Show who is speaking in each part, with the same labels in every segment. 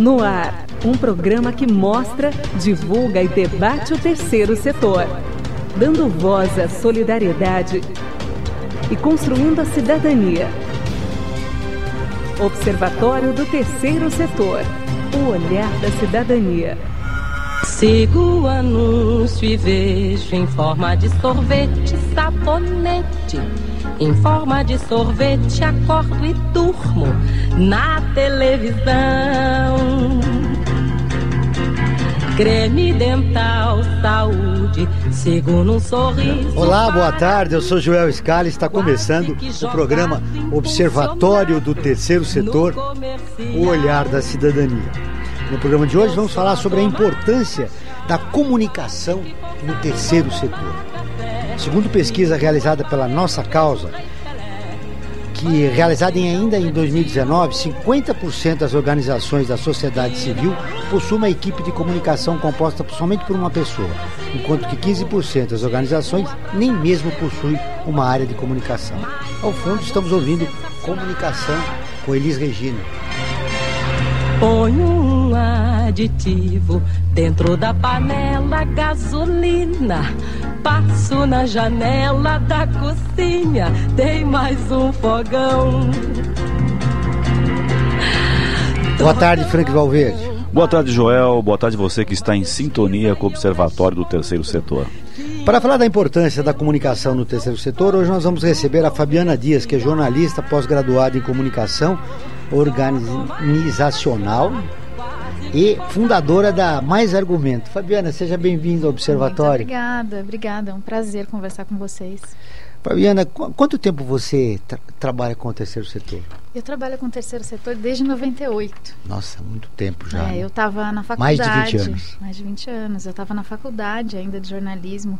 Speaker 1: No ar, um programa que mostra, divulga e debate o terceiro setor, dando voz à solidariedade e construindo a cidadania. Observatório do Terceiro Setor. O olhar da cidadania.
Speaker 2: Sigo o anúncio e vejo em forma de sorvete, sabonete. Em forma de sorvete, acordo e durmo na televisão. Creme dental, saúde, sigo num sorriso.
Speaker 3: Olá, boa tarde. Eu sou Joel Scala. Está começando o programa Observatório do Terceiro Setor, o olhar da cidadania. No programa de hoje vamos falar sobre a importância da comunicação no terceiro setor. Segundo pesquisa realizada pela Nossa Causa, que realizada em, ainda em 2019, 50% das organizações da sociedade civil possuem uma equipe de comunicação composta somente por uma pessoa, enquanto que 15% das organizações nem mesmo possuem uma área de comunicação. Ao fundo, estamos ouvindo Comunicação com Elis Regina.
Speaker 2: Ponho um aditivo dentro da panela gasolina. Passo na janela da cozinha, tem mais um fogão.
Speaker 3: Boa tarde, Frank Valverde.
Speaker 4: Boa tarde, Joel. Boa tarde você que está em sintonia com o Observatório do Terceiro Setor.
Speaker 3: Para falar da importância da comunicação no terceiro setor, hoje nós vamos receber a Fabiana Dias, que é jornalista pós-graduada em comunicação organizacional e fundadora da Mais Argumento. Fabiana, seja bem-vinda ao Observatório.
Speaker 5: Muito obrigada, obrigada. É um prazer conversar com vocês.
Speaker 3: Fabiana, qu quanto tempo você tra trabalha com o terceiro setor?
Speaker 5: Eu trabalho com o terceiro setor desde 98.
Speaker 3: Nossa, muito tempo já.
Speaker 5: É,
Speaker 3: né?
Speaker 5: eu estava na faculdade.
Speaker 3: Mais de 20 anos.
Speaker 5: Mais de 20 anos. Eu estava na faculdade ainda de jornalismo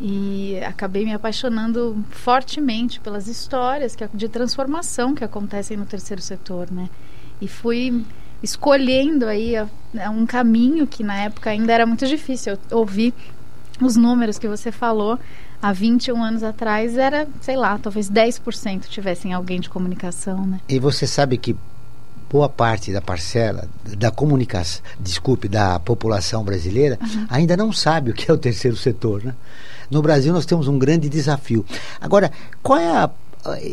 Speaker 5: e acabei me apaixonando fortemente pelas histórias que, de transformação que acontecem no terceiro setor, né? E fui escolhendo aí um caminho que na época ainda era muito difícil. Eu ouvi os números que você falou há 21 anos atrás era, sei lá, talvez 10% tivessem alguém de comunicação, né?
Speaker 3: E você sabe que boa parte da parcela da comunicação, desculpe, da população brasileira uhum. ainda não sabe o que é o terceiro setor, né? No Brasil nós temos um grande desafio. Agora, qual é a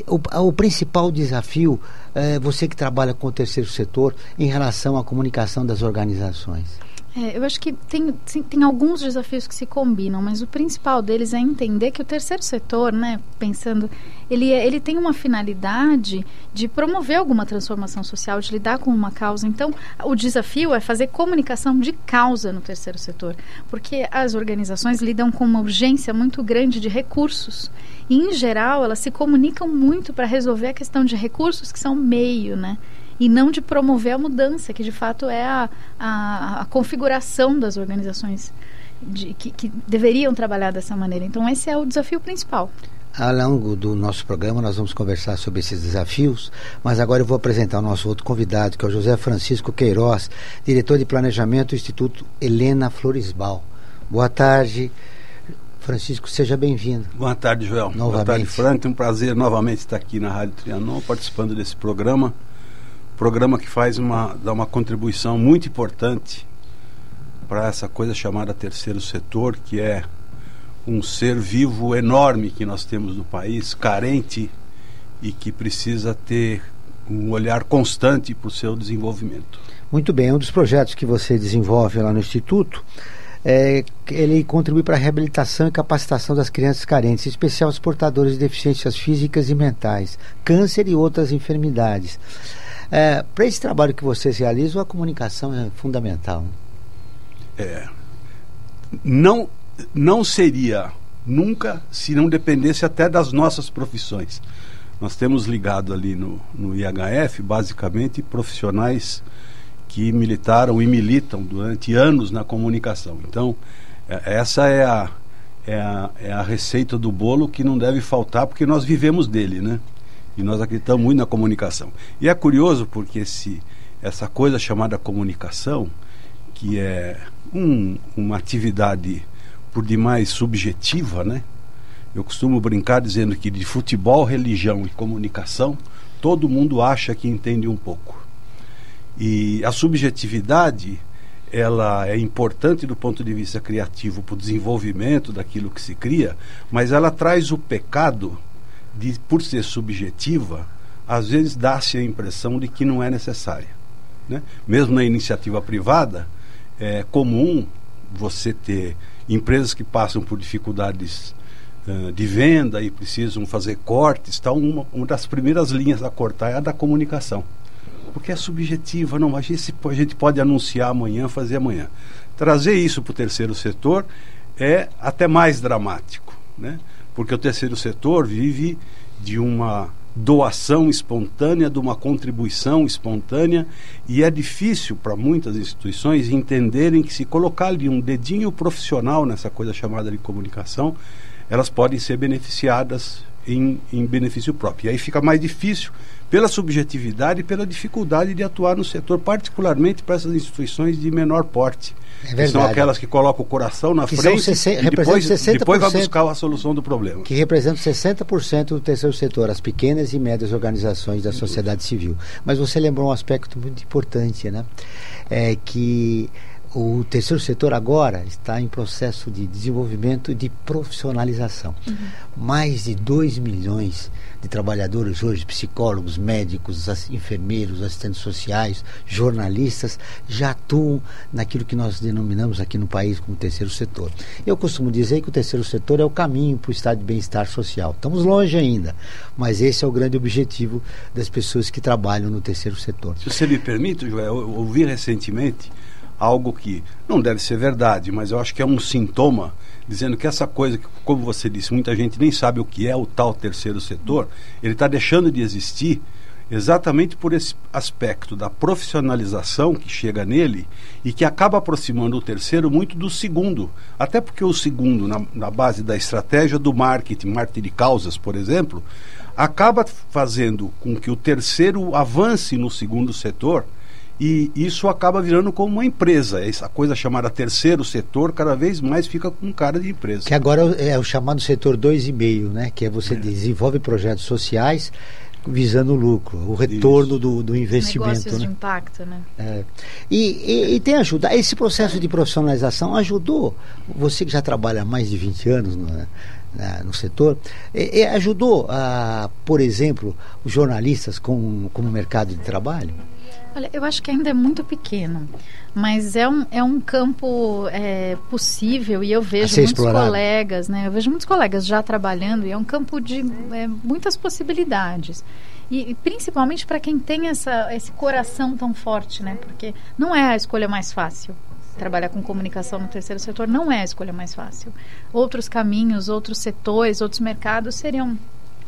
Speaker 3: o, o, principal desafio, é, você que trabalha com o terceiro setor, em relação à comunicação das organizações?
Speaker 5: É, eu acho que tem, tem alguns desafios que se combinam, mas o principal deles é entender que o terceiro setor, né, pensando, ele, é, ele tem uma finalidade de promover alguma transformação social, de lidar com uma causa. Então, o desafio é fazer comunicação de causa no terceiro setor, porque as organizações lidam com uma urgência muito grande de recursos. E, em geral, elas se comunicam muito para resolver a questão de recursos que são meio, né? E não de promover a mudança, que de fato é a, a, a configuração das organizações de, que, que deveriam trabalhar dessa maneira. Então, esse é o desafio principal.
Speaker 3: Ao longo do nosso programa, nós vamos conversar sobre esses desafios, mas agora eu vou apresentar o nosso outro convidado, que é o José Francisco Queiroz, diretor de planejamento do Instituto Helena Floresbal. Boa tarde. Francisco, seja bem-vindo.
Speaker 6: Boa tarde, Joel. Novamente. Boa tarde, Frank. Um prazer novamente estar aqui na Rádio Trianon, participando desse programa programa que faz uma, dá uma contribuição muito importante para essa coisa chamada terceiro setor, que é um ser vivo enorme que nós temos no país, carente e que precisa ter um olhar constante para o seu desenvolvimento.
Speaker 3: Muito bem, um dos projetos que você desenvolve lá no Instituto é, ele contribui para a reabilitação e capacitação das crianças carentes, em especial os portadores de deficiências físicas e mentais, câncer e outras enfermidades. É, Para esse trabalho que vocês realizam, a comunicação é fundamental.
Speaker 6: É, não, não seria nunca se não dependesse até das nossas profissões. Nós temos ligado ali no, no IHF, basicamente, profissionais que militaram e militam durante anos na comunicação. Então, é, essa é a, é, a, é a receita do bolo que não deve faltar, porque nós vivemos dele, né? E nós acreditamos muito na comunicação. E é curioso porque esse, essa coisa chamada comunicação, que é um, uma atividade por demais subjetiva, né? Eu costumo brincar dizendo que de futebol, religião e comunicação, todo mundo acha que entende um pouco. E a subjetividade ela é importante do ponto de vista criativo para o desenvolvimento daquilo que se cria, mas ela traz o pecado de, por ser subjetiva, às vezes dá-se a impressão de que não é necessária. Né? Mesmo na iniciativa privada, é comum você ter empresas que passam por dificuldades uh, de venda e precisam fazer cortes. Então, uma, uma das primeiras linhas a cortar é a da comunicação porque é subjetiva. Não, a gente, a gente pode anunciar amanhã, fazer amanhã. Trazer isso para o terceiro setor é até mais dramático, né? Porque o terceiro setor vive de uma doação espontânea, de uma contribuição espontânea, e é difícil para muitas instituições entenderem que se colocar ali um dedinho profissional nessa coisa chamada de comunicação, elas podem ser beneficiadas em, em benefício próprio. E aí fica mais difícil pela subjetividade e pela dificuldade de atuar no setor, particularmente para essas instituições de menor porte. É que são aquelas que colocam o coração na
Speaker 3: que
Speaker 6: frente
Speaker 3: e depois, 60%,
Speaker 6: depois vai buscar a solução do problema.
Speaker 3: Que representam 60% do terceiro setor, as pequenas e médias organizações da sociedade civil. Mas você lembrou um aspecto muito importante, né? É que o terceiro setor agora está em processo de desenvolvimento de profissionalização. Uhum. Mais de 2 milhões de trabalhadores hoje, psicólogos, médicos, enfermeiros, assistentes sociais, jornalistas, já atuam naquilo que nós denominamos aqui no país como terceiro setor. Eu costumo dizer que o terceiro setor é o caminho para o estado de bem-estar social. Estamos longe ainda, mas esse é o grande objetivo das pessoas que trabalham no terceiro setor.
Speaker 6: Se você me permite, Joel, eu ouvi recentemente algo que não deve ser verdade, mas eu acho que é um sintoma dizendo que essa coisa, que, como você disse, muita gente nem sabe o que é o tal terceiro setor, ele está deixando de existir exatamente por esse aspecto da profissionalização que chega nele e que acaba aproximando o terceiro muito do segundo. Até porque o segundo, na, na base da estratégia do marketing, marketing de causas, por exemplo, acaba fazendo com que o terceiro avance no segundo setor e isso acaba virando como uma empresa. Essa coisa chamada terceiro setor cada vez mais fica com cara de empresa.
Speaker 3: Que agora é o chamado setor 2,5, né? Que é você é. desenvolve projetos sociais visando o lucro, o retorno do, do, investimento. Negócios
Speaker 5: né? de impacto, né?
Speaker 3: É. E, e, e, tem ajuda. Esse processo de profissionalização ajudou você que já trabalha há mais de 20 anos no, no setor, e, ajudou, a, por exemplo, os jornalistas com, como mercado de trabalho?
Speaker 5: Olha, eu acho que ainda é muito pequeno, mas é um, é um campo é, possível e eu vejo muitos explorado. colegas, né? Eu vejo muitos colegas já trabalhando e é um campo de é, muitas possibilidades. E, e principalmente para quem tem essa, esse coração tão forte, né? Porque não é a escolha mais fácil. Trabalhar com comunicação no terceiro setor não é a escolha mais fácil. Outros caminhos, outros setores, outros mercados seriam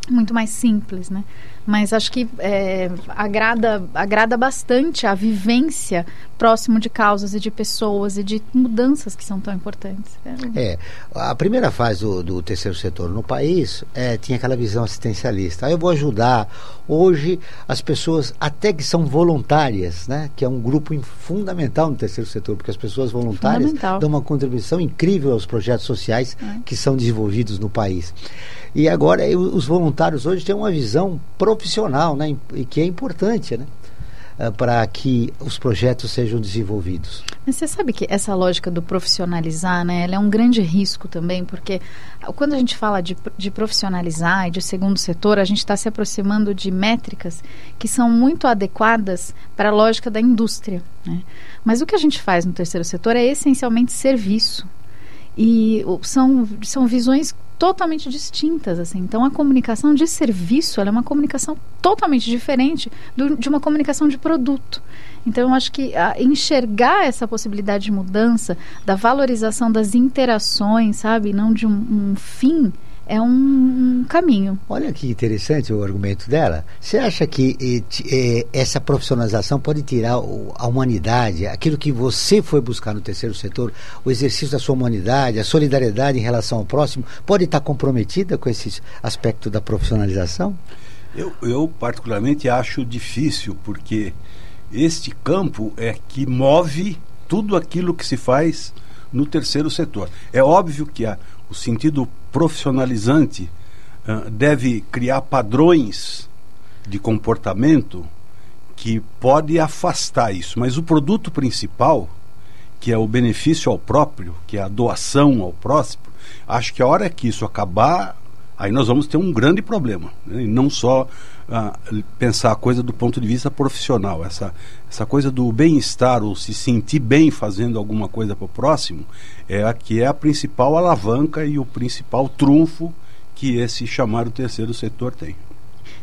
Speaker 5: muito mais simples, né? Mas acho que é, agrada, agrada bastante a vivência próximo de causas e de pessoas e de mudanças que são tão importantes.
Speaker 3: É, a primeira fase do, do terceiro setor no país é, tinha aquela visão assistencialista. Aí eu vou ajudar. Hoje, as pessoas, até que são voluntárias, né? Que é um grupo fundamental no terceiro setor, porque as pessoas voluntárias dão uma contribuição incrível aos projetos sociais é. que são desenvolvidos no país. E agora os voluntários hoje têm uma visão profissional, né, e que é importante, né? Eh, para que os projetos sejam desenvolvidos.
Speaker 5: Mas você sabe que essa lógica do profissionalizar, né, ela é um grande risco também, porque quando a gente fala de, de profissionalizar e de segundo setor, a gente está se aproximando de métricas que são muito adequadas para a lógica da indústria. Né? Mas o que a gente faz no terceiro setor é essencialmente serviço. E são, são visões totalmente distintas, assim. Então, a comunicação de serviço, é uma comunicação totalmente diferente do, de uma comunicação de produto. Então, eu acho que a, enxergar essa possibilidade de mudança, da valorização das interações, sabe, não de um, um fim, é um, caminho.
Speaker 3: Olha que interessante o argumento dela. Você acha que eh, essa profissionalização pode tirar o, a humanidade, aquilo que você foi buscar no terceiro setor, o exercício da sua humanidade, a solidariedade em relação ao próximo, pode estar comprometida com esse aspecto da profissionalização?
Speaker 6: Eu, eu particularmente acho difícil, porque este campo é que move tudo aquilo que se faz no terceiro setor. É óbvio que a, o sentido profissionalizante uh, deve criar padrões de comportamento que pode afastar isso. Mas o produto principal, que é o benefício ao próprio, que é a doação ao próximo, acho que a hora que isso acabar, aí nós vamos ter um grande problema. Né? E não só ah, pensar a coisa do ponto de vista profissional, essa, essa coisa do bem-estar ou se sentir bem fazendo alguma coisa para o próximo, é a que é a principal alavanca e o principal trunfo que esse chamado terceiro setor tem.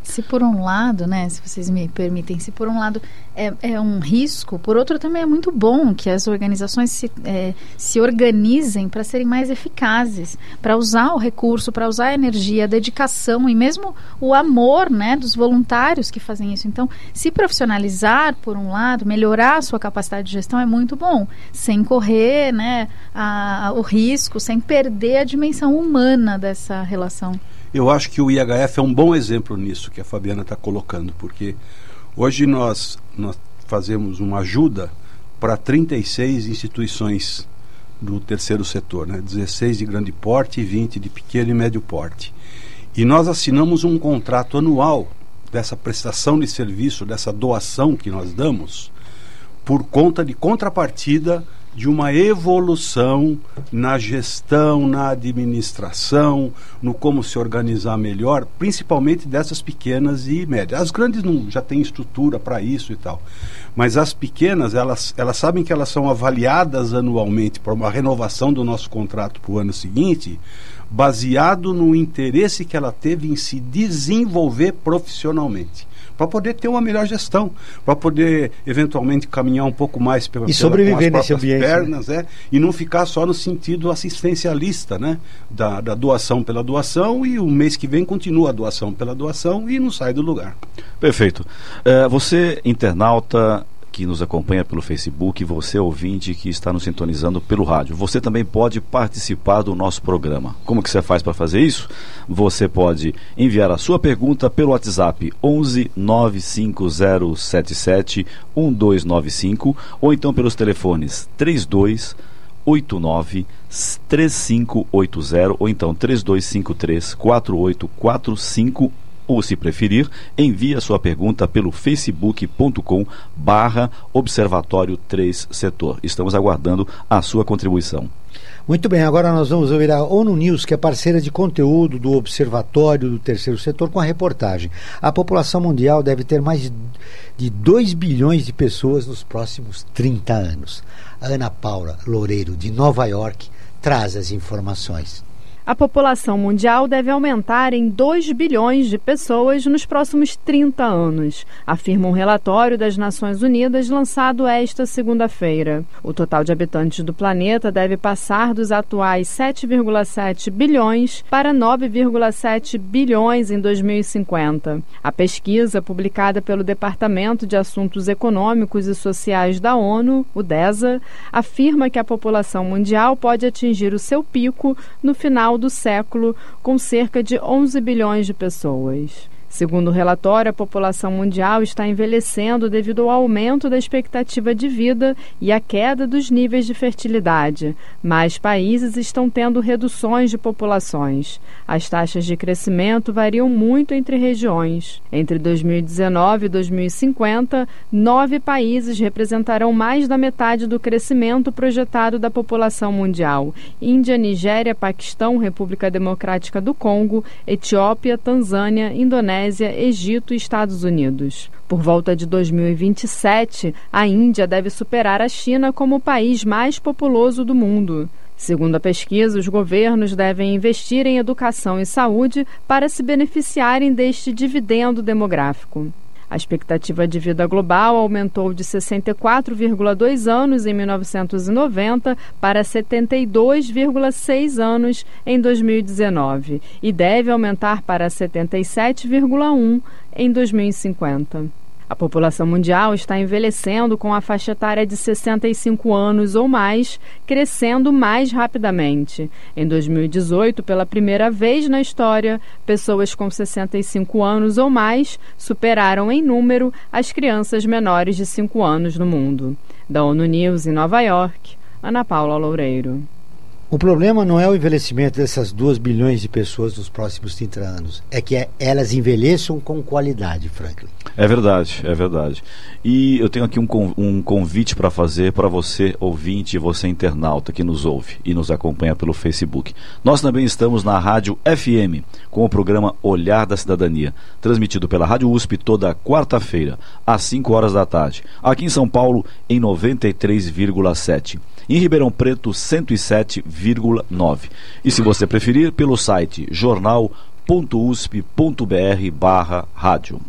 Speaker 5: Se por um lado, né, se vocês me permitem, se por um lado é, é um risco, por outro também é muito bom que as organizações se, é, se organizem para serem mais eficazes, para usar o recurso, para usar a energia, a dedicação e mesmo o amor, né, dos voluntários que fazem isso. Então, se profissionalizar por um lado, melhorar a sua capacidade de gestão é muito bom, sem correr, né, a, a, o risco, sem perder a dimensão humana dessa relação.
Speaker 6: Eu acho que o IHF é um bom exemplo nisso que a Fabiana está colocando, porque hoje nós, nós fazemos uma ajuda para 36 instituições do terceiro setor, né? 16 de grande porte e 20 de pequeno e médio porte. E nós assinamos um contrato anual dessa prestação de serviço, dessa doação que nós damos, por conta de contrapartida de uma evolução na gestão, na administração, no como se organizar melhor, principalmente dessas pequenas e médias. As grandes não já têm estrutura para isso e tal, mas as pequenas elas, elas sabem que elas são avaliadas anualmente para uma renovação do nosso contrato para o ano seguinte, baseado no interesse que ela teve em se desenvolver profissionalmente para poder ter uma melhor gestão, para poder eventualmente caminhar um pouco mais
Speaker 3: pela, e sobreviver nesse ambiente,
Speaker 6: né? pernas, né? é, e não ficar só no sentido assistencialista, né? Da, da doação pela doação e o mês que vem continua a doação pela doação e não sai do lugar.
Speaker 4: Perfeito. Uh, você internauta que nos acompanha pelo Facebook, você ouvinte que está nos sintonizando pelo rádio. Você também pode participar do nosso programa. Como que você faz para fazer isso? Você pode enviar a sua pergunta pelo WhatsApp 11 95077 1295 ou então pelos telefones 32 89 3580 ou então 3253 4845 ou, se preferir, envie a sua pergunta pelo facebook.com barra Observatório 3 Setor. Estamos aguardando a sua contribuição.
Speaker 3: Muito bem, agora nós vamos ouvir a ONU News, que é parceira de conteúdo do Observatório do Terceiro Setor, com a reportagem. A população mundial deve ter mais de 2 bilhões de pessoas nos próximos 30 anos. A Ana Paula Loureiro, de Nova York, traz as informações
Speaker 7: a população mundial deve aumentar em 2 bilhões de pessoas nos próximos 30 anos, afirma um relatório das Nações Unidas lançado esta segunda-feira. O total de habitantes do planeta deve passar dos atuais 7,7 bilhões para 9,7 bilhões em 2050. A pesquisa, publicada pelo Departamento de Assuntos Econômicos e Sociais da ONU, o DESA, afirma que a população mundial pode atingir o seu pico no final do século, com cerca de 11 bilhões de pessoas. Segundo o relatório, a população mundial está envelhecendo devido ao aumento da expectativa de vida e à queda dos níveis de fertilidade. Mais países estão tendo reduções de populações. As taxas de crescimento variam muito entre regiões. Entre 2019 e 2050, nove países representarão mais da metade do crescimento projetado da população mundial: Índia, Nigéria, Paquistão, República Democrática do Congo, Etiópia, Tanzânia, Indonésia. Indonésia, Egito e Estados Unidos. Por volta de 2027, a Índia deve superar a China como o país mais populoso do mundo. Segundo a pesquisa, os governos devem investir em educação e saúde para se beneficiarem deste dividendo demográfico. A expectativa de vida global aumentou de 64,2 anos em 1990 para 72,6 anos em 2019 e deve aumentar para 77,1 em 2050. A população mundial está envelhecendo com a faixa etária de 65 anos ou mais, crescendo mais rapidamente. Em 2018, pela primeira vez na história, pessoas com 65 anos ou mais superaram em número as crianças menores de 5 anos no mundo. Da ONU News em Nova York, Ana Paula Loureiro.
Speaker 3: O problema não é o envelhecimento dessas 2 bilhões de pessoas nos próximos 30 anos, é que elas envelheçam com qualidade, Franklin.
Speaker 4: É verdade, é verdade. E eu tenho aqui um, convite para fazer para você, ouvinte, você internauta que nos ouve e nos acompanha pelo Facebook. Nós também estamos na Rádio FM com o programa Olhar da Cidadania, transmitido pela Rádio USP toda quarta-feira, às 5 horas da tarde. Aqui em São Paulo, em 93,7 em Ribeirão Preto 107,9. E se você preferir, pelo site jornal.usp.br barra rádio.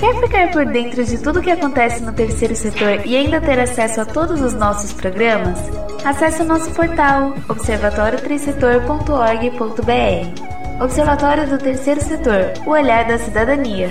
Speaker 8: Quer ficar por dentro de tudo o que acontece no terceiro setor e ainda ter acesso a todos os nossos programas? Acesse o nosso portal observatório3setor.org.br. Observatório do Terceiro Setor, o olhar da cidadania.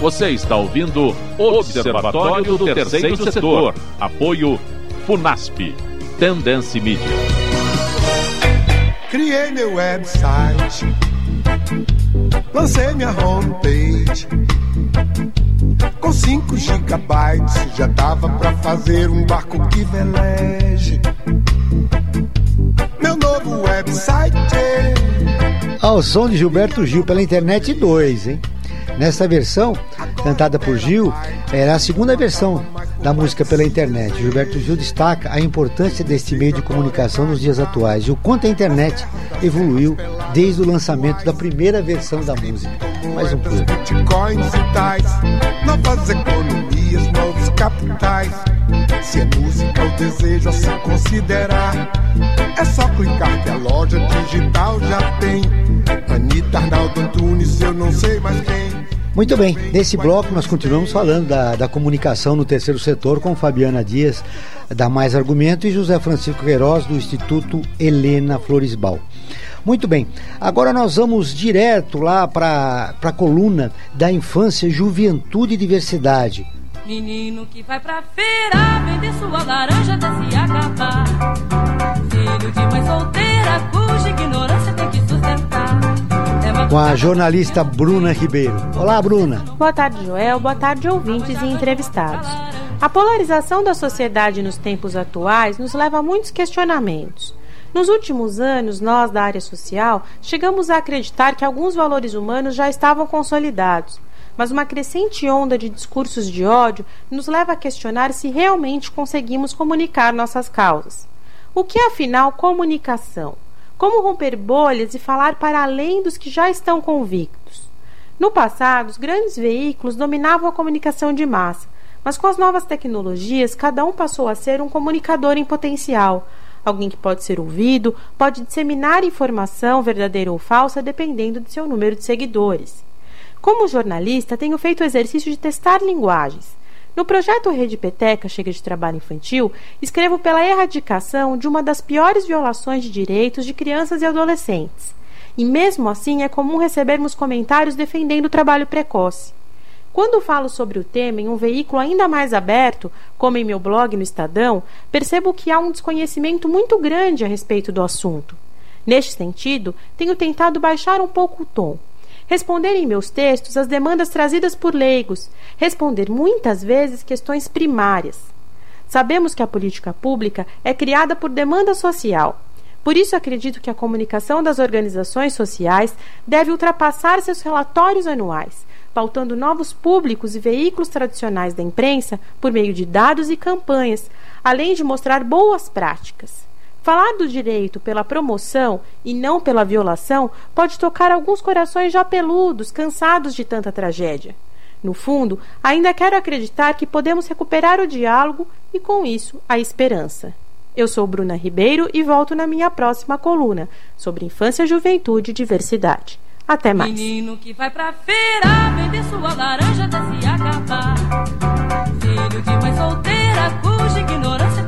Speaker 9: Você está ouvindo Observatório do Terceiro Setor. Apoio FUNASP. Tendência Mídia.
Speaker 10: Criei meu website, lancei minha homepage. Com 5 gigabytes já dava pra fazer um barco que veleje. Meu novo website.
Speaker 3: Ao som de Gilberto Gil pela internet 2, hein? Nessa versão, cantada por Gil, era a segunda versão da música pela internet. Gilberto Gil destaca a importância deste meio de comunicação nos dias atuais e o quanto a internet evoluiu desde o lançamento da primeira versão da música. Mais um pouco. Bitcoins e tais, novas economias, novos capitais. Se é música o desejo a se considerar, é só clicar que a loja digital já tem. Anitta, Arnaldo Antunes, eu não sei mais quem. Muito bem, nesse bloco nós continuamos falando da, da comunicação no terceiro setor com Fabiana Dias, da Mais Argumento, e José Francisco Queiroz, do Instituto Helena Floresbal. Muito bem, agora nós vamos direto lá para a coluna da infância, juventude e diversidade.
Speaker 11: Menino que vai pra feira vender sua laranja até se acabar. Filho de mãe solteira cuja ignorância
Speaker 3: com a jornalista Bruna Ribeiro. Olá, Bruna.
Speaker 12: Boa tarde, Joel. Boa tarde, ouvintes e entrevistados. A polarização da sociedade nos tempos atuais nos leva a muitos questionamentos. Nos últimos anos, nós da área social chegamos a acreditar que alguns valores humanos já estavam consolidados, mas uma crescente onda de discursos de ódio nos leva a questionar se realmente conseguimos comunicar nossas causas. O que é afinal comunicação? Como romper bolhas e falar para além dos que já estão convictos? No passado, os grandes veículos dominavam a comunicação de massa, mas com as novas tecnologias, cada um passou a ser um comunicador em potencial. Alguém que pode ser ouvido, pode disseminar informação, verdadeira ou falsa, dependendo de seu número de seguidores. Como jornalista, tenho feito o exercício de testar linguagens. No projeto Rede Peteca Chega de Trabalho Infantil, escrevo pela erradicação de uma das piores violações de direitos de crianças e adolescentes. E mesmo assim é comum recebermos comentários defendendo o trabalho precoce. Quando falo sobre o tema em um veículo ainda mais aberto, como em meu blog no Estadão, percebo que há um desconhecimento muito grande a respeito do assunto. Neste sentido, tenho tentado baixar um pouco o tom responder em meus textos às demandas trazidas por leigos, responder muitas vezes questões primárias. Sabemos que a política pública é criada por demanda social. Por isso, acredito que a comunicação das organizações sociais deve ultrapassar seus relatórios anuais, pautando novos públicos e veículos tradicionais da imprensa por meio de dados e campanhas, além de mostrar boas práticas. Falar do direito pela promoção e não pela violação pode tocar alguns corações já peludos, cansados de tanta tragédia. No fundo, ainda quero acreditar que podemos recuperar o diálogo e, com isso, a esperança. Eu sou Bruna Ribeiro e volto na minha próxima coluna sobre infância, juventude e diversidade. Até mais.
Speaker 11: Menino que vai pra feira vender sua laranja até se acabar. Filho de mãe solteira cuja ignorância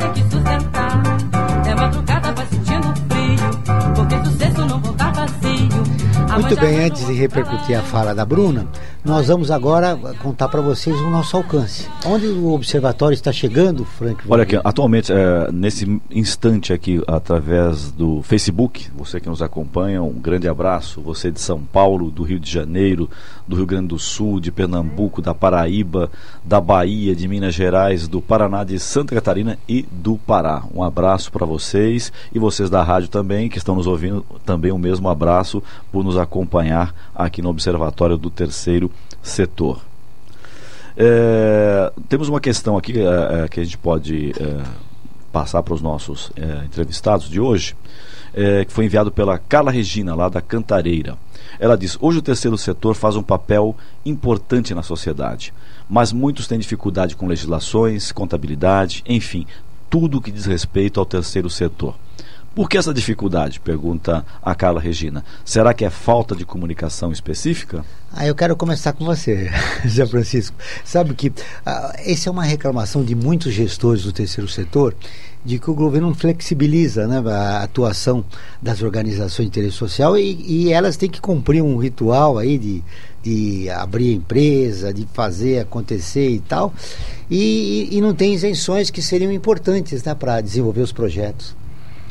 Speaker 3: Muito bem, antes de repercutir a fala da Bruna, nós vamos agora contar para vocês o nosso alcance. Onde o observatório está chegando, Frank?
Speaker 4: Olha aqui, atualmente, é, nesse instante aqui, através do Facebook, você que nos acompanha, um grande abraço. Você de São Paulo, do Rio de Janeiro, do Rio Grande do Sul, de Pernambuco, da Paraíba, da Bahia, de Minas Gerais, do Paraná, de Santa Catarina e do Pará. Um abraço para vocês e vocês da rádio também, que estão nos ouvindo, também o um mesmo abraço por nos acompanhar aqui no Observatório do Terceiro Setor. É, temos uma questão aqui é, que a gente pode é, passar para os nossos é, entrevistados de hoje, é, que foi enviado pela Carla Regina, lá da Cantareira. Ela diz: Hoje o terceiro setor faz um papel importante na sociedade, mas muitos têm dificuldade com legislações, contabilidade, enfim, tudo que diz respeito ao terceiro setor. Por que essa dificuldade? Pergunta a Carla Regina. Será que é falta de comunicação específica?
Speaker 3: Ah, eu quero começar com você, Zé Francisco. Sabe que ah, essa é uma reclamação de muitos gestores do terceiro setor de que o governo não flexibiliza né, a atuação das organizações de interesse social e, e elas têm que cumprir um ritual aí de, de abrir empresa, de fazer acontecer e tal, e, e não tem isenções que seriam importantes né, para desenvolver os projetos.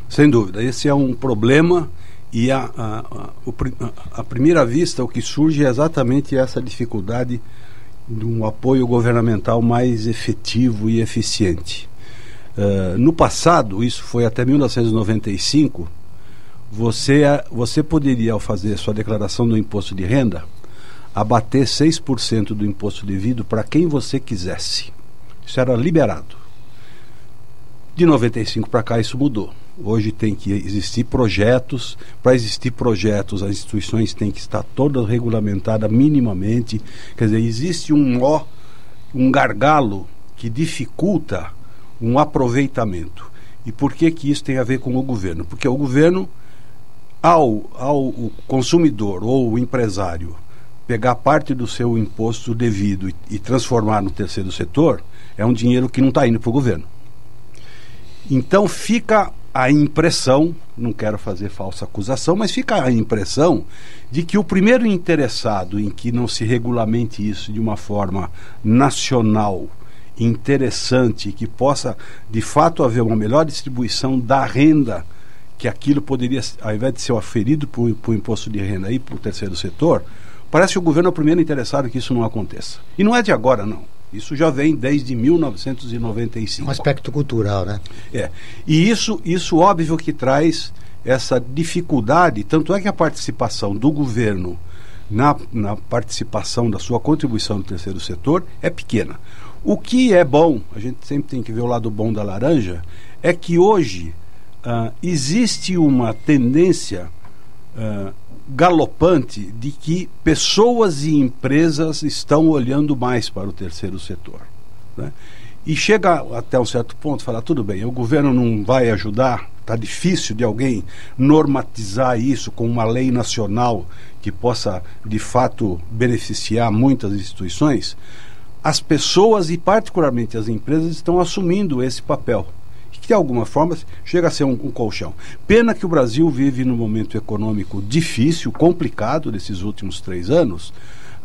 Speaker 6: Sem dúvida, esse é um problema e a, a, a, a, primeira vista o que surge é exatamente essa dificuldade de um apoio governamental mais efetivo e eficiente. Uh, no passado, isso foi até 1995, você, você poderia, ao fazer sua declaração do imposto de renda, abater 6% do imposto devido para quem você quisesse. Isso era liberado. De 95 para cá, isso mudou. Hoje tem que existir projetos. Para existir projetos, as instituições têm que estar todas regulamentadas minimamente. Quer dizer, existe um ó, um gargalo que dificulta um aproveitamento. E por que, que isso tem a ver com o governo? Porque o governo, ao, ao consumidor ou o empresário pegar parte do seu imposto devido e, e transformar no terceiro setor, é um dinheiro que não está indo para o governo. Então fica a impressão, não quero fazer falsa acusação, mas fica a impressão de que o primeiro interessado em que não se regulamente isso de uma forma nacional, interessante, que possa de fato haver uma melhor distribuição da renda, que aquilo poderia, ao invés de ser aferido para o imposto de renda e para o terceiro setor, parece que o governo é o primeiro interessado que isso não aconteça. E não é de agora, não. Isso já vem desde 1995.
Speaker 3: Um aspecto cultural, né?
Speaker 6: É. E isso, isso óbvio que traz essa dificuldade, tanto é que a participação do governo na, na participação da sua contribuição no terceiro setor é pequena. O que é bom, a gente sempre tem que ver o lado bom da laranja, é que hoje uh, existe uma tendência uh, galopante de que pessoas e empresas estão olhando mais para o terceiro setor. Né? E chega até um certo ponto, falar, tudo bem, o governo não vai ajudar, está difícil de alguém normatizar isso com uma lei nacional que possa, de fato, beneficiar muitas instituições. As pessoas e, particularmente, as empresas estão assumindo esse papel de alguma forma chega a ser um, um, colchão. Pena que o Brasil vive num momento econômico difícil, complicado desses últimos três anos,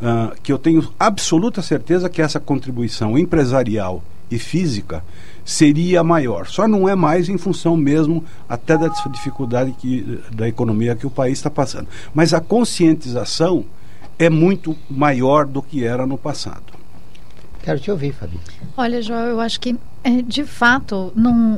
Speaker 6: uh, que eu tenho absoluta certeza que essa contribuição empresarial e física seria maior. Só não é mais em função mesmo até da dificuldade que, da economia que o país está passando. Mas a conscientização é muito maior do que era no passado.
Speaker 3: Quero te ouvir, Fabi.
Speaker 5: Olha, Joel, eu acho que é, de fato,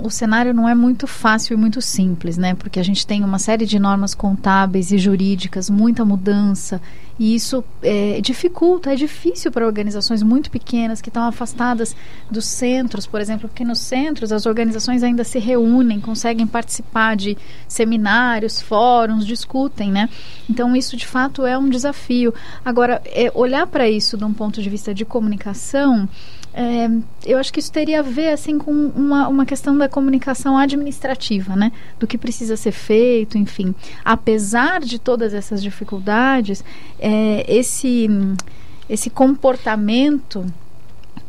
Speaker 5: o cenário não é muito fácil e muito simples, né? Porque a gente tem uma série de normas contábeis e jurídicas, muita mudança, e isso é, dificulta, é difícil para organizações muito pequenas que estão afastadas dos centros, por exemplo, porque nos centros as organizações ainda se reúnem, conseguem participar de seminários, fóruns, discutem, né? Então isso de fato é um desafio. Agora, é, olhar para isso de um ponto de vista de comunicação é, eu acho que isso teria a ver assim com uma, uma questão da comunicação administrativa, né? Do que precisa ser feito, enfim. Apesar de todas essas dificuldades, é, esse esse comportamento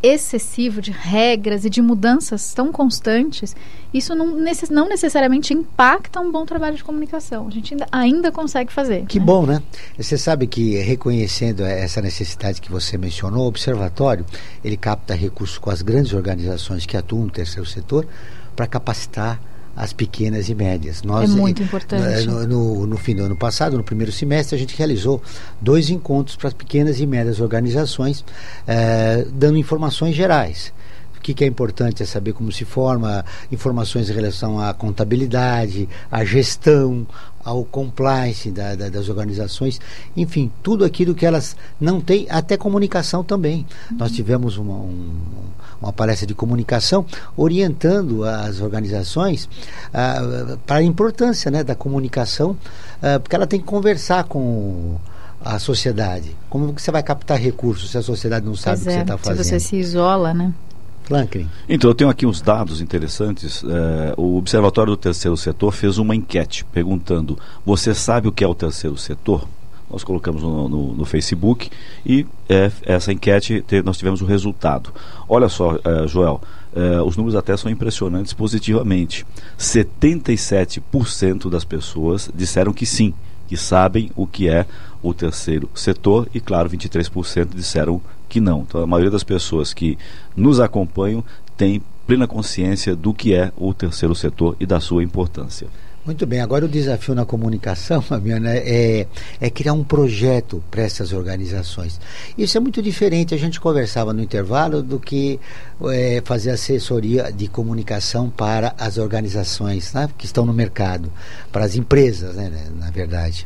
Speaker 5: excessivo de regras e de mudanças tão constantes, isso não, necess, não necessariamente impacta um bom trabalho de comunicação. A gente ainda, ainda consegue fazer.
Speaker 3: Que
Speaker 5: né?
Speaker 3: bom, né? Você sabe que reconhecendo essa necessidade que você mencionou, o observatório ele capta recursos com as grandes organizações que atuam no terceiro setor para capacitar as pequenas e médias.
Speaker 5: Nós, é muito importante.
Speaker 3: No, no, no, fim do ano passado, no primeiro semestre, a gente realizou dois encontros para as pequenas e médias organizações, eh, dando informações gerais. O que, que, é importante é saber como se forma, informações em relação à contabilidade, à gestão, ao compliance da, da, das organizações, enfim, tudo aquilo que elas não têm, até comunicação também. Uhum. Nós tivemos uma, um, uma palestra de comunicação orientando as organizações ah, para a importância né, da comunicação, ah, porque ela tem que conversar com a sociedade. Como você vai captar recursos se a sociedade não sabe pois o que é, você está fazendo?
Speaker 5: Se você se isola, né?
Speaker 3: Franklin.
Speaker 4: Então, eu tenho aqui uns dados interessantes. É, o Observatório do Terceiro Setor fez uma enquete perguntando: você sabe o que é o terceiro setor? Nós colocamos no, no, no Facebook e é, essa enquete te, nós tivemos o resultado. Olha só, é, Joel, é, os números até são impressionantes positivamente. 77% das pessoas disseram que sim, que sabem o que é o terceiro setor e, claro, 23% disseram que não. Então, a maioria das pessoas que nos acompanham tem plena consciência do que é o terceiro setor e da sua importância.
Speaker 3: Muito bem, agora o desafio na comunicação, Fabiana, é, é criar um projeto para essas organizações. Isso é muito diferente, a gente conversava no intervalo, do que é, fazer assessoria de comunicação para as organizações né, que estão no mercado, para as empresas, né, na verdade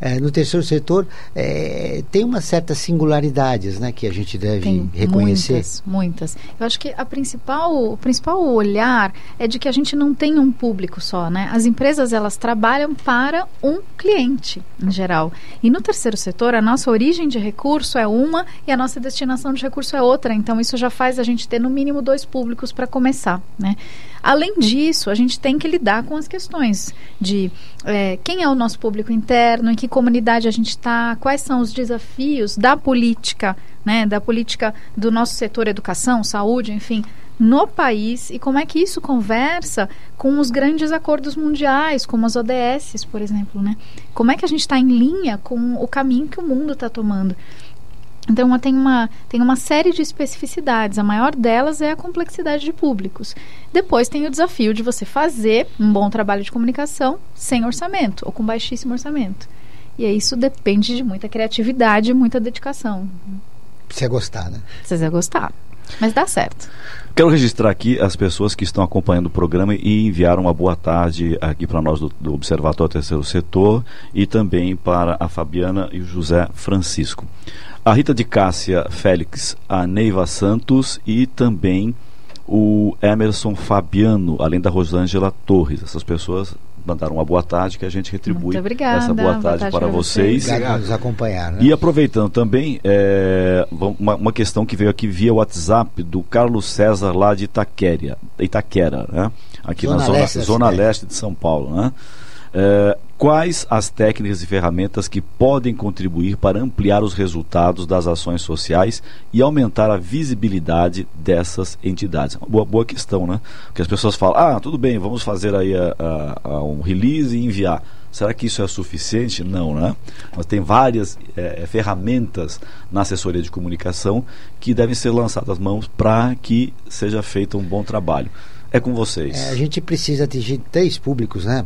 Speaker 3: é, no terceiro setor é, tem uma certa singularidades né, que a gente deve tem reconhecer.
Speaker 5: Muitas, muitas. Eu acho que a principal, o principal olhar é de que a gente não tem um público só. Né? As empresas elas trabalham para um cliente, em geral. E no terceiro setor, a nossa origem de recurso é uma e a nossa destinação de recurso é outra. Então, isso já faz a gente ter no mínimo dois públicos para começar. Né? Além disso, a gente tem que lidar com as questões de é, quem é o nosso público interno, em que comunidade a gente está, quais são os desafios da política, né, da política do nosso setor educação, saúde, enfim, no país e como é que isso conversa com os grandes acordos mundiais, como as ODS, por exemplo, né? Como é que a gente está em linha com o caminho que o mundo está tomando? Então, tem uma, tem uma série de especificidades. A maior delas é a complexidade de públicos. Depois tem o desafio de você fazer um bom trabalho de comunicação sem orçamento ou com baixíssimo orçamento. E isso depende de muita criatividade e muita dedicação.
Speaker 3: Precisa gostar, né?
Speaker 5: Precisa gostar. Mas dá certo.
Speaker 4: Quero registrar aqui as pessoas que estão acompanhando o programa e enviaram uma boa tarde aqui para nós do, do Observatório Terceiro Setor e também para a Fabiana e o José Francisco a Rita de Cássia Félix, a Neiva Santos e também o Emerson Fabiano, além da Rosângela Torres. Essas pessoas mandaram uma boa tarde que a gente retribui
Speaker 5: obrigada,
Speaker 4: essa boa tarde, boa tarde para vocês.
Speaker 3: Obrigado nos acompanhar. Né?
Speaker 4: E aproveitando também é, uma, uma, questão que veio aqui via WhatsApp do Carlos César lá de Itaquera, Itaquera né? aqui zona na zona leste, zona leste de São Paulo. Né? É, quais as técnicas e ferramentas que podem contribuir para ampliar os resultados das ações sociais e aumentar a visibilidade dessas entidades? Uma boa, boa questão, né? Porque as pessoas falam, ah, tudo bem, vamos fazer aí a, a, a um release e enviar. Será que isso é suficiente? Não, né? Mas tem várias é, ferramentas na assessoria de comunicação que devem ser lançadas às mãos para que seja feito um bom trabalho. É com vocês.
Speaker 3: É, a gente precisa atingir três públicos, né?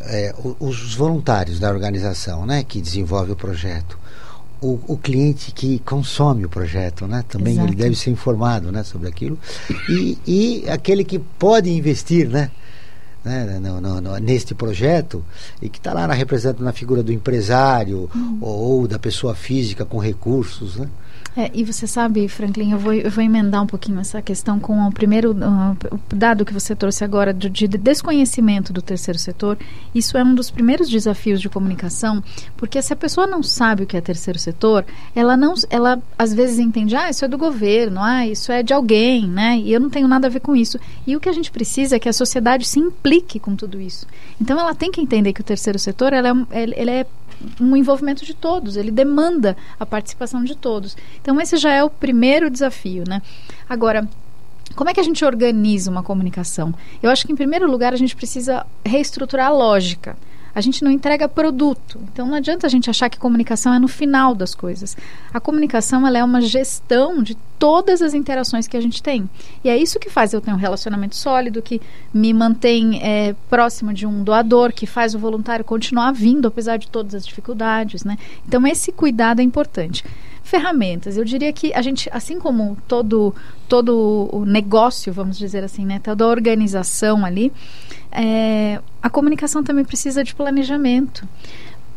Speaker 3: É, os voluntários da organização, né? Que desenvolve o projeto. o, o, cliente que consome o projeto, né? Também Exato. ele deve ser informado, né, sobre aquilo. E, e aquele que pode investir, né? Né, no, no, no, neste projeto e que está lá na, representando na figura do empresário uhum. ou, ou, da pessoa física com recursos, né?
Speaker 5: É, e você sabe, Franklin, eu vou, eu vou emendar um pouquinho essa questão com o primeiro uh, dado que você trouxe agora de, de, desconhecimento do terceiro setor. Isso é um dos primeiros desafios de comunicação, porque se a pessoa não sabe o que é terceiro setor, ela não, ela às vezes entende, ah, isso é do governo, ah, isso é de alguém, né? E eu não tenho nada a ver com isso. E o que a gente precisa é que a sociedade se implique com tudo isso. Então ela tem que entender que o terceiro setor ela é, ele é um envolvimento de todos, ele demanda a participação de todos. Então esse já é o primeiro desafio, né? Agora, como é que a gente organiza uma comunicação? Eu acho que em primeiro lugar a gente precisa reestruturar a lógica a gente não entrega produto. Então não adianta a gente achar que comunicação é no final das coisas. A comunicação ela é uma gestão de todas as interações que a gente tem. E é isso que faz eu ter um relacionamento sólido, que me mantém é, próximo de um doador, que faz o voluntário continuar vindo, apesar de todas as dificuldades. Né? Então esse cuidado é importante ferramentas. Eu diria que a gente, assim como todo todo o negócio, vamos dizer assim, né, toda a organização ali, é, a comunicação também precisa de planejamento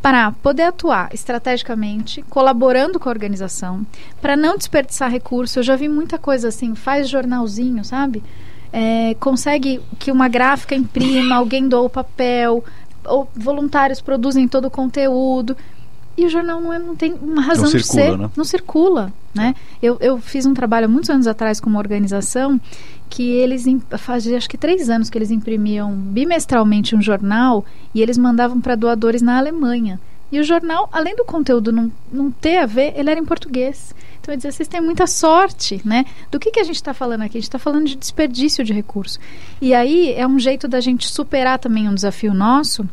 Speaker 5: para poder atuar estrategicamente, colaborando com a organização, para não desperdiçar recurso. Eu já vi muita coisa assim, faz jornalzinho, sabe? É, consegue que uma gráfica imprima, alguém doa o papel, ou voluntários produzem todo o conteúdo. E o jornal não, é, não tem uma razão não de circula, ser. Né? Não circula. Né? Eu, eu fiz um trabalho muitos anos atrás com uma organização que eles fazia acho que três anos que eles imprimiam bimestralmente um jornal e eles mandavam para doadores na Alemanha. E o jornal, além do conteúdo não, não ter a ver, ele era em português. Então eu dizia, vocês têm muita sorte, né? Do que, que a gente está falando aqui? A gente está falando de desperdício de recurso. E aí é um jeito da gente superar também um desafio nosso,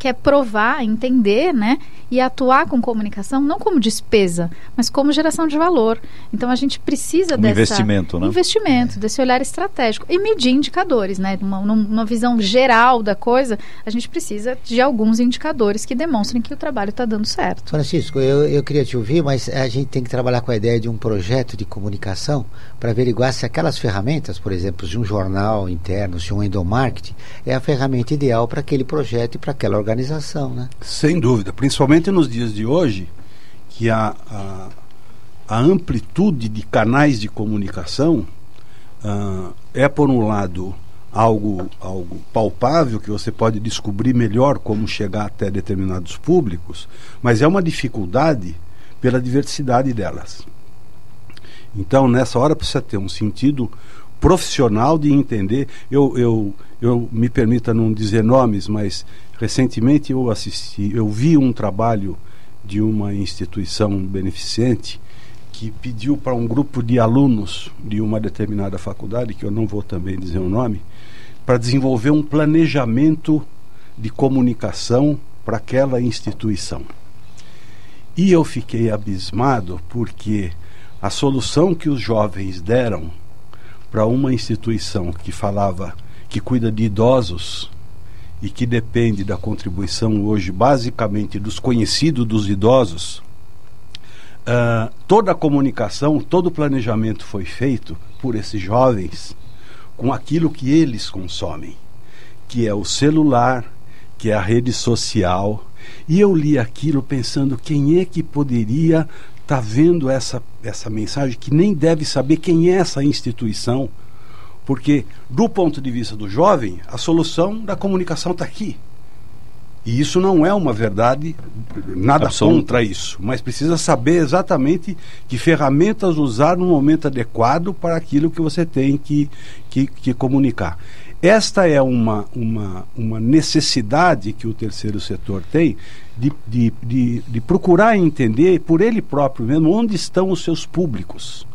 Speaker 5: que é provar, entender, né? E atuar com comunicação não como despesa, mas como geração de valor. Então a gente precisa um dessa
Speaker 4: investimento, né?
Speaker 5: investimento, desse olhar estratégico e medir indicadores, né? Uma, numa visão geral da coisa, a gente precisa de alguns indicadores que demonstrem que o trabalho está dando certo.
Speaker 3: Francisco, eu, eu queria te ouvir, mas a gente tem que trabalhar com a ideia de um projeto de comunicação para averiguar se aquelas ferramentas, por exemplo, de um jornal interno, se um endomarketing, é a ferramenta ideal para aquele projeto e para aquela organização, né?
Speaker 6: Sem dúvida, principalmente nos dias de hoje, que a, a, a amplitude de canais de comunicação uh, é, por um lado, algo, algo palpável que você pode descobrir melhor como chegar até determinados públicos, mas é uma dificuldade pela diversidade delas. Então, nessa hora precisa ter um sentido profissional de entender. Eu, eu, eu me permita não dizer nomes, mas recentemente eu assisti, eu vi um trabalho de uma instituição beneficente que pediu para um grupo de alunos de uma determinada faculdade, que eu não vou também dizer o nome, para desenvolver um planejamento de comunicação para aquela instituição. E eu fiquei abismado porque a solução que os jovens deram para uma instituição que falava que cuida de idosos e que depende da contribuição hoje basicamente dos conhecidos dos idosos, uh, toda a comunicação, todo o planejamento foi feito por esses jovens com aquilo que eles consomem, que é o celular, que é a rede social. E eu li aquilo pensando quem é que poderia está vendo essa, essa mensagem que nem deve saber quem é essa instituição, porque, do ponto de vista do jovem, a solução da comunicação está aqui. E isso não é uma verdade, nada Absoluto. contra isso, mas precisa saber exatamente que ferramentas usar no momento adequado para aquilo que você tem que, que, que comunicar. Esta é uma, uma, uma necessidade que o terceiro setor tem de, de, de, de procurar entender por ele próprio mesmo onde estão os seus públicos.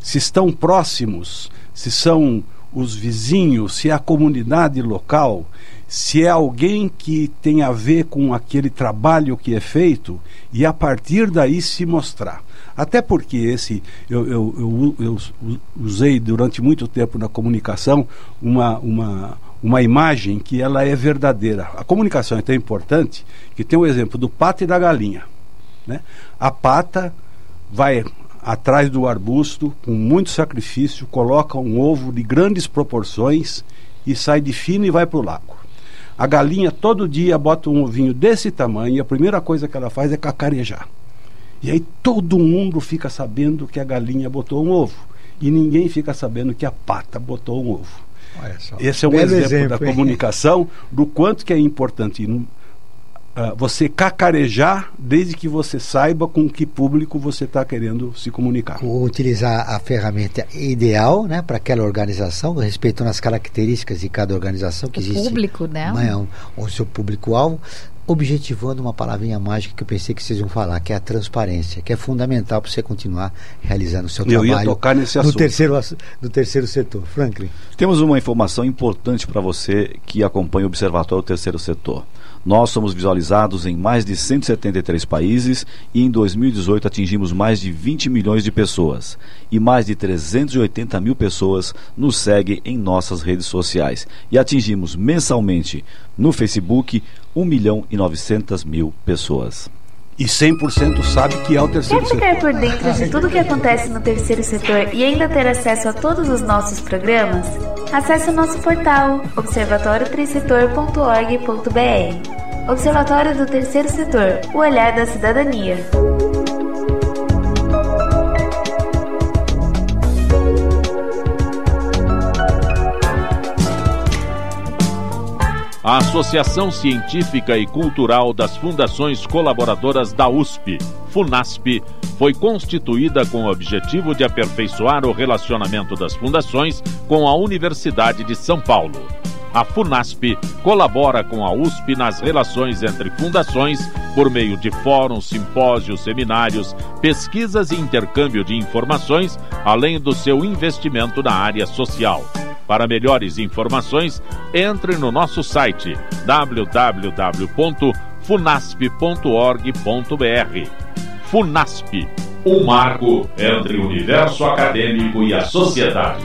Speaker 6: Se estão próximos, se são os vizinhos, se é a comunidade local, se é alguém que tem a ver com aquele trabalho que é feito e a partir daí se mostrar. Até porque esse eu, eu, eu, eu usei durante muito tempo na comunicação uma, uma, uma imagem que ela é verdadeira. A comunicação é tão importante que tem o exemplo do pato e da galinha. Né? A pata vai atrás do arbusto com muito sacrifício, coloca um ovo de grandes proporções e sai de fino e vai para o lago. A galinha todo dia bota um ovinho desse tamanho e a primeira coisa que ela faz é cacarejar. E aí todo mundo fica sabendo que a galinha botou um ovo e ninguém fica sabendo que a pata botou um ovo. Esse é um exemplo, exemplo, da hein? comunicação do quanto que é importante uh, você cacarejar desde que você saiba com que público você está querendo se comunicar.
Speaker 3: Utilizar a ferramenta ideal né, para aquela organização, respeitando as características de cada organização que
Speaker 5: o
Speaker 3: existe.
Speaker 5: público.
Speaker 3: Né, o seu público-alvo objetivando uma palavrinha mágica que eu pensei que vocês iam falar, que é a transparência, que é fundamental para você continuar realizando o seu
Speaker 6: eu
Speaker 3: trabalho
Speaker 6: ia tocar nesse
Speaker 3: no
Speaker 6: assunto.
Speaker 3: terceiro no terceiro setor. Franklin.
Speaker 4: Temos uma informação importante para você que acompanha o Observatório Terceiro Setor. Nós somos visualizados em mais de 173 países e em 2018 atingimos mais de 20 milhões de pessoas. E mais de 380 mil pessoas nos seguem em nossas redes sociais. E atingimos mensalmente no Facebook 1 milhão e 900 mil pessoas.
Speaker 6: E 100% sabe que é o terceiro
Speaker 8: Quer ficar por dentro de tudo que acontece no terceiro setor e ainda ter acesso a todos os nossos programas? Acesse o nosso portal observatoriotercetor.org.br. Observatório do Terceiro Setor, o olhar da cidadania.
Speaker 9: A Associação Científica e Cultural das Fundações Colaboradoras da USP, FUNASP, foi constituída com o objetivo de aperfeiçoar o relacionamento das fundações com a Universidade de São Paulo. A FUNASP colabora com a USP nas relações entre fundações por meio de fóruns, simpósios, seminários, pesquisas e intercâmbio de informações, além do seu investimento na área social. Para melhores informações, entre no nosso site www.funasp.org.br. Funasp, um marco entre o universo acadêmico e a sociedade.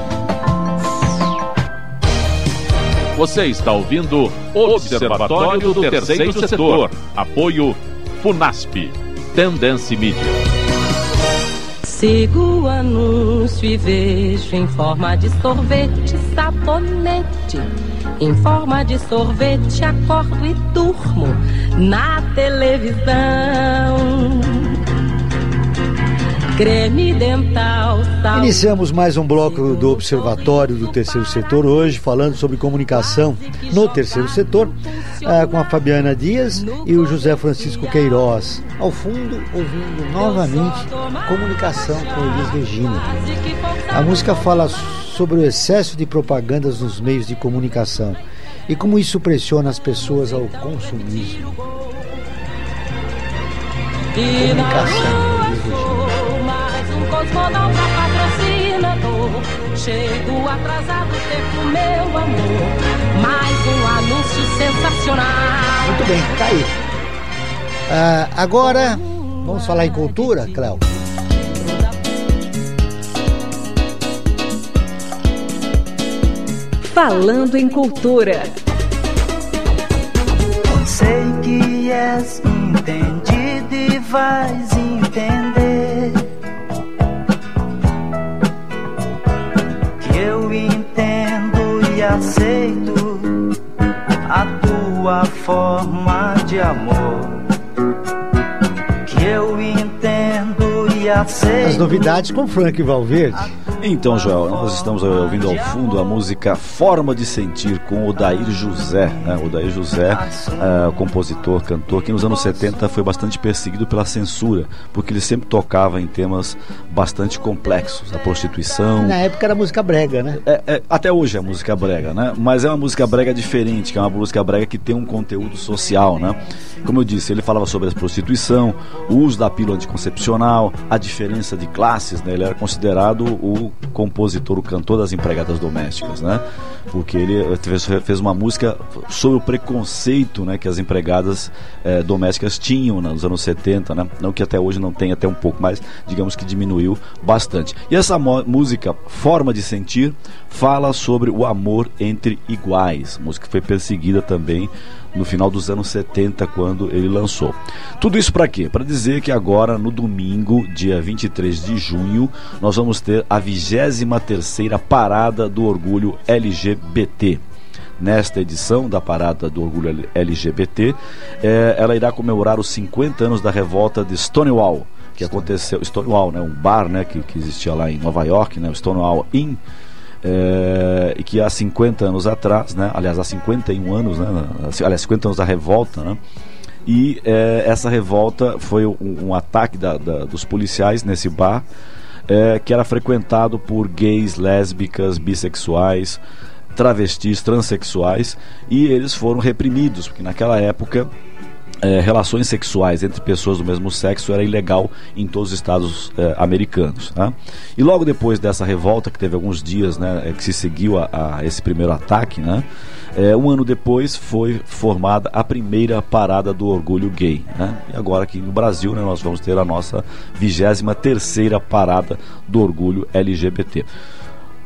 Speaker 9: Você está ouvindo Observatório do Terceiro Setor. Apoio FUNASP. Tendência Mídia.
Speaker 2: Sigo o anúncio e vejo em forma de sorvete, sabonete. Em forma de sorvete, acordo e durmo na televisão. Creme dental, saúde.
Speaker 3: Iniciamos mais um bloco do Observatório do Terceiro Setor hoje, falando sobre comunicação no terceiro setor, ah, com a Fabiana Dias e o José Francisco Queiroz. Ao fundo, ouvindo novamente comunicação com Elis Regina. A música fala sobre o excesso de propagandas nos meios de comunicação e como isso pressiona as pessoas ao consumismo. Comunicação. Regina.
Speaker 2: Cosmonauta patrocinador Chego atrasado, tempo meu amor Mais um anúncio sensacional
Speaker 3: Muito bem, tá aí. Ah, agora, vamos falar em cultura, Cléo?
Speaker 1: Falando em cultura.
Speaker 13: Sei que és entendido e vais entender forma de amor. Que eu entendo e aceito.
Speaker 3: As novidades com Frank Valverde.
Speaker 4: Então, Joel, nós estamos ouvindo ao fundo a música Forma de Sentir com Odair José. Né? Odair José, uh, compositor, cantor, que nos anos 70 foi bastante perseguido pela censura, porque ele sempre tocava em temas bastante complexos, a prostituição.
Speaker 3: Na época era música brega, né?
Speaker 4: É, é, até hoje é música brega, né? Mas é uma música brega diferente, que é uma música brega que tem um conteúdo social, né? Como eu disse, ele falava sobre a prostituição, o uso da pílula anticoncepcional, a diferença de classes, né? Ele era considerado o compositor, o cantor das empregadas domésticas, né? Porque ele fez, fez uma música sobre o preconceito, né, que as empregadas eh, domésticas tinham nos anos 70, né? Não que até hoje não tenha até um pouco, mas digamos que diminuiu bastante. E essa música Forma de Sentir fala sobre o amor entre iguais. Música foi perseguida também no final dos anos 70, quando ele lançou. Tudo isso para quê? Para dizer que agora, no domingo, dia 23 de junho, nós vamos ter a 23ª Parada do Orgulho LGBT nesta edição da Parada do Orgulho LGBT, eh, ela irá comemorar os 50 anos da revolta de Stonewall, que aconteceu, Stonewall, né, um bar né, que, que existia lá em Nova York, né, Stonewall Inn, é, e que há 50 anos atrás, né, aliás, há 51 anos, né, aliás, 50 anos da revolta, né, e é, essa revolta foi um, um ataque da, da, dos policiais nesse bar, é, que era frequentado por gays, lésbicas, bissexuais, travestis, transexuais, e eles foram reprimidos, porque naquela época é, relações sexuais entre pessoas do mesmo sexo era ilegal em todos os estados é, americanos. Né? E logo depois dessa revolta, que teve alguns dias né, é, que se seguiu a, a esse primeiro ataque, né, é, um ano depois foi formada a primeira parada do orgulho gay. Né? E agora aqui no Brasil né, nós vamos ter a nossa 23 terceira parada do orgulho LGBT.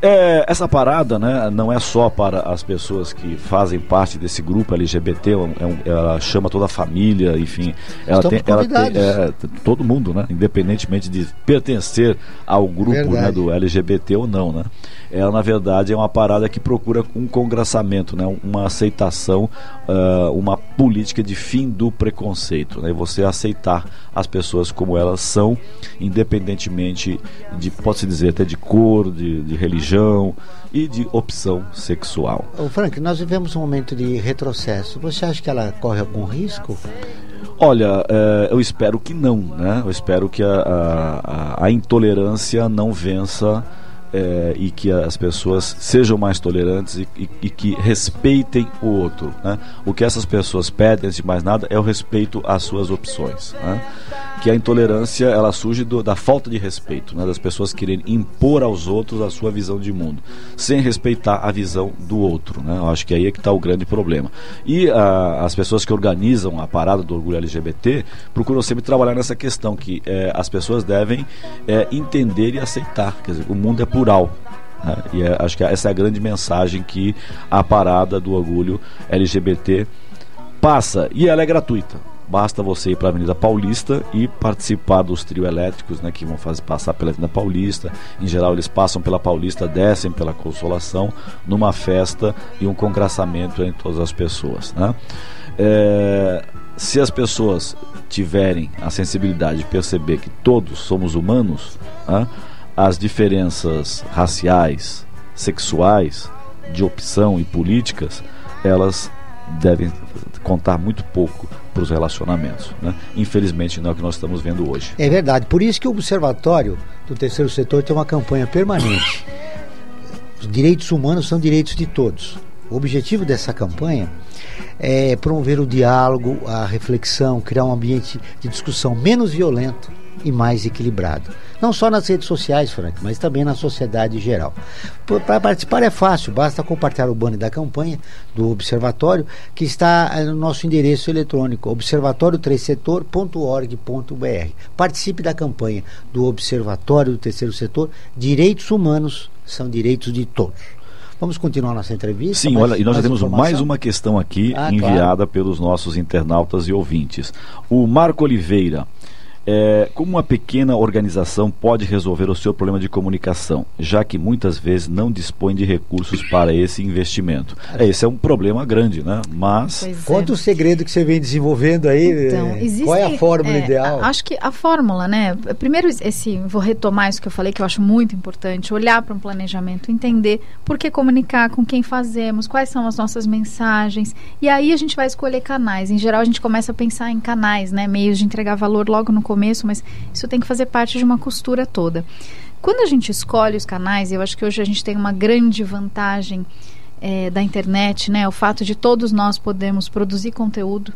Speaker 4: É, essa parada né, não é só para as pessoas que fazem parte desse grupo LGBT, é um, ela chama toda a família, enfim. Ela tem, ela tem é, todo mundo, né, independentemente de pertencer ao grupo né, do LGBT ou não. Né. Ela, na verdade, é uma parada que procura um congraçamento, né, uma aceitação, uh, uma política de fim do preconceito. Né, você aceitar as pessoas como elas são, independentemente de, pode-se dizer, até de cor, de, de religião e de opção sexual.
Speaker 3: Ô Frank, nós vivemos um momento de retrocesso. Você acha que ela corre algum risco?
Speaker 4: Olha, é, eu espero que não, né? Eu espero que a, a, a intolerância não vença é, e que as pessoas sejam mais tolerantes e, e, e, que respeitem o outro. Né? O que essas pessoas pedem, antes de mais nada, é o respeito às suas opções. Né? Que a intolerância ela surge do, da falta de respeito, né? das pessoas quererem impor aos outros a sua visão de mundo, sem respeitar a visão do outro. Né? Eu acho que aí é que está o grande problema. E a, as pessoas que organizam a parada do orgulho LGBT procuram sempre trabalhar nessa questão que é, as pessoas devem é, entender e aceitar. Quer dizer, o mundo é plural. Né? E é, acho que essa é a grande mensagem que a parada do orgulho LGBT passa. E ela é gratuita. Basta você ir para a Avenida Paulista e participar dos trio elétricos, né, que vão fazer passar pela Avenida Paulista. Em geral, eles passam pela Paulista, descem pela Consolação, numa festa e um congraçamento entre todas as pessoas. Né? É, se as pessoas tiverem a sensibilidade de perceber que todos somos humanos, né, as diferenças raciais, sexuais, de opção e políticas, elas devem contar muito pouco para os relacionamentos. Né? Infelizmente, não é o que nós estamos vendo hoje.
Speaker 3: É verdade. Por isso que o Observatório do Terceiro Setor tem uma campanha permanente. Os direitos humanos são direitos de todos. O objetivo dessa campanha é promover o diálogo, a reflexão, criar um ambiente de discussão menos violento e mais equilibrado. Não só nas redes sociais, Frank, mas também na sociedade em geral. Para participar é fácil, basta compartilhar o banner da campanha do Observatório, que está eh, no nosso endereço eletrônico, observatório3setor.org.br. Participe da campanha do Observatório do Terceiro Setor. Direitos humanos são direitos de todos. Vamos continuar nossa entrevista?
Speaker 4: Sim, olha, e nós já temos mais uma questão aqui ah, enviada claro. pelos nossos internautas e ouvintes. O Marco Oliveira é, como uma pequena organização pode resolver o seu problema de comunicação, já que muitas vezes não dispõe de recursos para esse investimento? É, esse é um problema grande, né? Mas.
Speaker 3: É. Conta o segredo que você vem desenvolvendo aí. Então, é, existe, qual é a fórmula
Speaker 5: é,
Speaker 3: ideal?
Speaker 5: Acho que a fórmula, né? Primeiro, esse, vou retomar isso que eu falei, que eu acho muito importante: olhar para um planejamento, entender por que comunicar, com quem fazemos, quais são as nossas mensagens. E aí a gente vai escolher canais. Em geral, a gente começa a pensar em canais, né? Meios de entregar valor logo no começo começo, mas isso tem que fazer parte de uma costura toda. Quando a gente escolhe os canais, eu acho que hoje a gente tem uma grande vantagem é, da internet, né? O fato de todos nós podermos produzir conteúdo.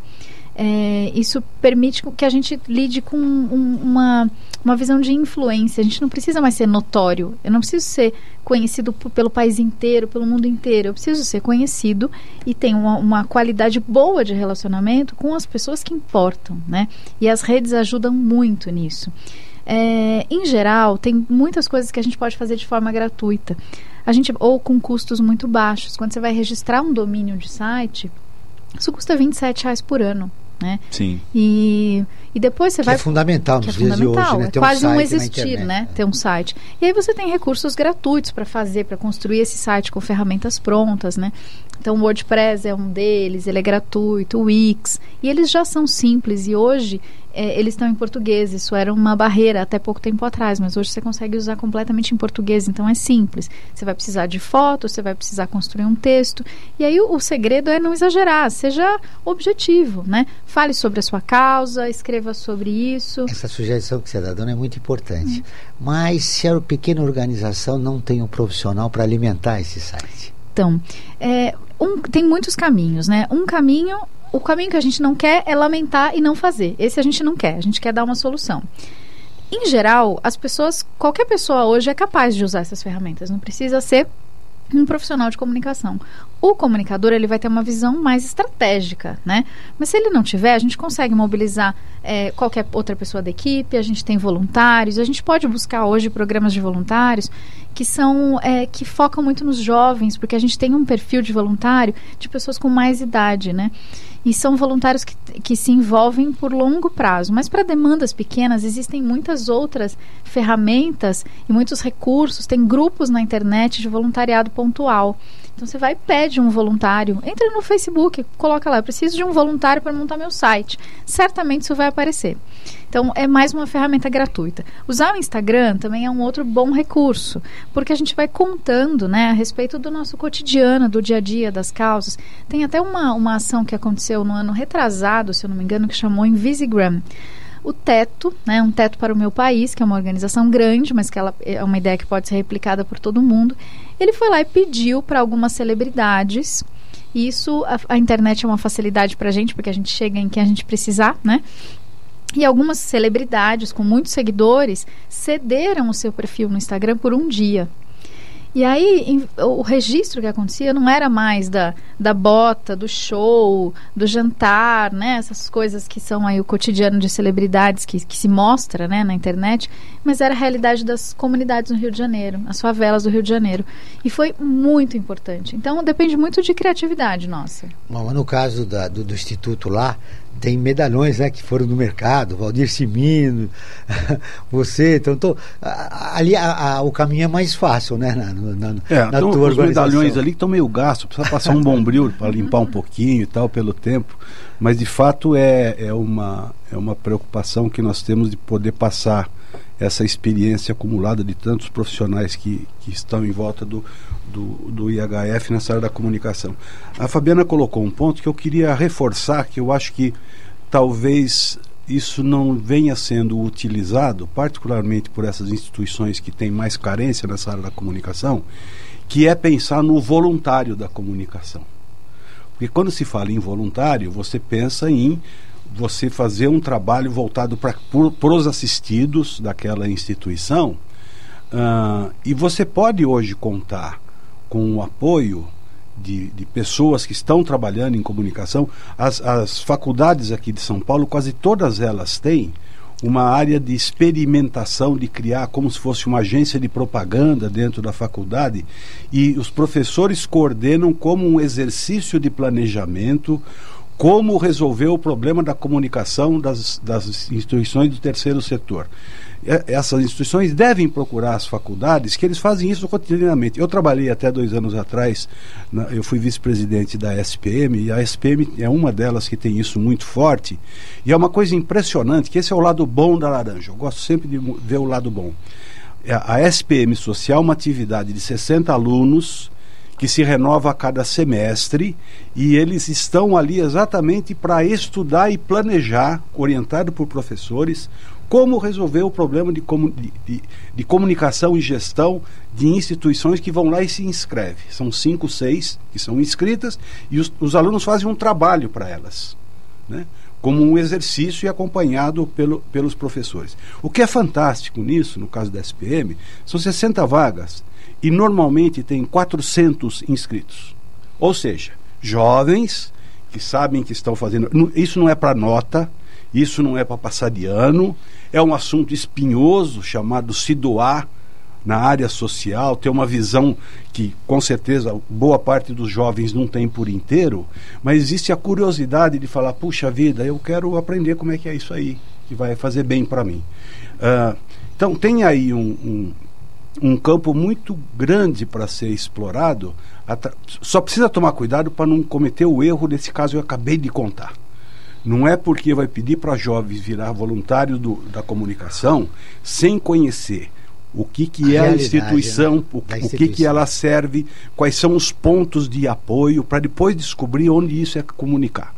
Speaker 5: É, isso permite que a gente lide com um, uma, uma visão de influência. A gente não precisa mais ser notório. Eu não preciso ser conhecido pelo país inteiro, pelo mundo inteiro. Eu preciso ser conhecido e ter uma, uma qualidade boa de relacionamento com as pessoas que importam, né? E as redes ajudam muito nisso. É, em geral, tem muitas coisas que a gente pode fazer de forma gratuita. A gente, ou com custos muito baixos. Quando você vai registrar um domínio de site, isso custa 27 reais por ano. Né?
Speaker 4: Sim.
Speaker 5: E, e depois você
Speaker 3: Que
Speaker 5: vai.
Speaker 3: é fundamental
Speaker 5: que
Speaker 3: nos
Speaker 5: é
Speaker 3: dias de
Speaker 5: fundamental,
Speaker 3: hoje, né?
Speaker 5: É
Speaker 3: Ter um
Speaker 5: quase um, existir,
Speaker 3: internet,
Speaker 5: né? Ter um site. E aí você tem recursos gratuitos para fazer, para construir esse site com ferramentas prontas, né? Então o WordPress é um deles, ele é gratuito, o Wix, e eles já são simples e hoje é, eles estão em português. Isso era uma barreira até pouco tempo atrás, mas hoje você consegue usar completamente em português, então é simples. Você vai precisar de fotos, você vai precisar construir um texto, e aí o, o segredo é não exagerar, seja objetivo, né? Fale sobre a sua causa, escreva sobre isso.
Speaker 3: Essa sugestão que você está dando é muito importante. Mas se a pequena organização não tem um profissional para alimentar esse site?
Speaker 5: Então, é, um, tem muitos caminhos, né? Um caminho, o caminho que a gente não quer é lamentar e não fazer. Esse a gente não quer, a gente quer dar uma solução. Em geral, as pessoas, qualquer pessoa hoje é capaz de usar essas ferramentas, não precisa ser um profissional de comunicação. O comunicador ele vai ter uma visão mais estratégica, né? Mas se ele não tiver, a gente consegue mobilizar é, qualquer outra pessoa da equipe. A gente tem voluntários. A gente pode buscar hoje programas de voluntários que são é, que focam muito nos jovens, porque a gente tem um perfil de voluntário de pessoas com mais idade, né? E são voluntários que, que se envolvem por longo prazo. Mas para demandas pequenas, existem muitas outras ferramentas e muitos recursos. Tem grupos na internet de voluntariado pontual. Então você vai e pede um voluntário. Entra no Facebook, coloca lá, preciso de um voluntário para montar meu site. Certamente isso vai aparecer. Então é mais uma ferramenta gratuita. Usar o Instagram também é um outro bom recurso, porque a gente vai contando, né, a respeito do nosso cotidiano, do dia a dia, das causas. Tem até uma, uma ação que aconteceu no ano retrasado, se eu não me engano, que chamou Invisigram o teto, né, um teto para o meu país, que é uma organização grande, mas que ela é uma ideia que pode ser replicada por todo mundo. Ele foi lá e pediu para algumas celebridades. E isso, a, a internet é uma facilidade para a gente, porque a gente chega em quem a gente precisar, né? E algumas celebridades com muitos seguidores cederam o seu perfil no Instagram por um dia. E aí, em, o registro que acontecia não era mais da, da bota, do show, do jantar, né? Essas coisas que são aí o cotidiano de celebridades que, que se mostra né, na internet, mas era a realidade das comunidades no Rio de Janeiro, as favelas do Rio de Janeiro. E foi muito importante. Então, depende muito de criatividade nossa.
Speaker 3: Bom, no caso da, do, do Instituto lá, tem medalhões né, que foram no mercado, Valdir Simino, você, então tô, ali a, a, o caminho é mais fácil, né? Na, na,
Speaker 6: é,
Speaker 3: na
Speaker 6: então, os medalhões ali que estão meio gastos, precisa passar um bombril para limpar um pouquinho e tal pelo tempo, mas de fato é, é, uma, é uma preocupação que nós temos de poder passar essa experiência acumulada de tantos profissionais que, que estão em volta do, do, do, IHF nessa área da comunicação. A Fabiana colocou um ponto que eu queria reforçar, que eu acho que talvez isso não venha sendo utilizado, particularmente por essas instituições que têm mais carência nessa área da comunicação, que é pensar no voluntário da comunicação. Porque quando se fala em voluntário, você pensa em você fazer um trabalho voltado para os assistidos daquela instituição uh, e você pode hoje contar com o apoio de, de, pessoas que estão trabalhando em comunicação. As, as faculdades aqui de São Paulo, quase todas elas têm uma área de experimentação, de criar como se fosse uma agência de propaganda dentro da faculdade, e os professores coordenam como um exercício de planejamento como resolver o problema da comunicação das, das instituições do terceiro setor. Essas instituições devem procurar as faculdades, que eles fazem isso cotidianamente. Eu trabalhei até dois anos atrás, na, eu fui vice-presidente da SPM, e a SPM é uma delas que tem isso muito forte. E é uma coisa impressionante, que esse é o lado bom da laranja. Eu gosto sempre de ver o lado bom. A SPM Social é uma atividade de 60 alunos que se renova a cada semestre e eles estão ali exatamente para estudar e planejar, orientado por professores, como resolver o problema de, de, de, de, comunicação e gestão de instituições que vão lá e se inscrevem. São cinco, seis que são inscritas e os, os alunos fazem um trabalho para elas. Né? como um exercício e acompanhado pelo, pelos professores. O que é fantástico nisso, no caso da SPM, são 60 vagas e normalmente tem 400 inscritos. Ou seja, jovens que sabem que estão fazendo. Isso não é para nota, isso não é para passar de ano, é um assunto espinhoso chamado se doar na área social, ter uma visão que com certeza boa parte dos jovens não tem por inteiro, mas existe a curiosidade de falar, puxa vida, eu quero aprender como é que é isso aí, que vai fazer bem para mim. Ah, então tem aí um, um, um campo muito grande para ser explorado, só precisa tomar cuidado para não cometer o erro desse caso que eu acabei de contar. Não é porque vai pedir para jovens virar voluntário do- da comunicação sem conhecer o que, que
Speaker 3: A
Speaker 6: é a instituição,
Speaker 3: né?
Speaker 6: o,
Speaker 3: Da
Speaker 6: o que, que
Speaker 3: instituição.
Speaker 6: ela serve, quais são os pontos de apoio, para depois descobrir onde isso é comunicar.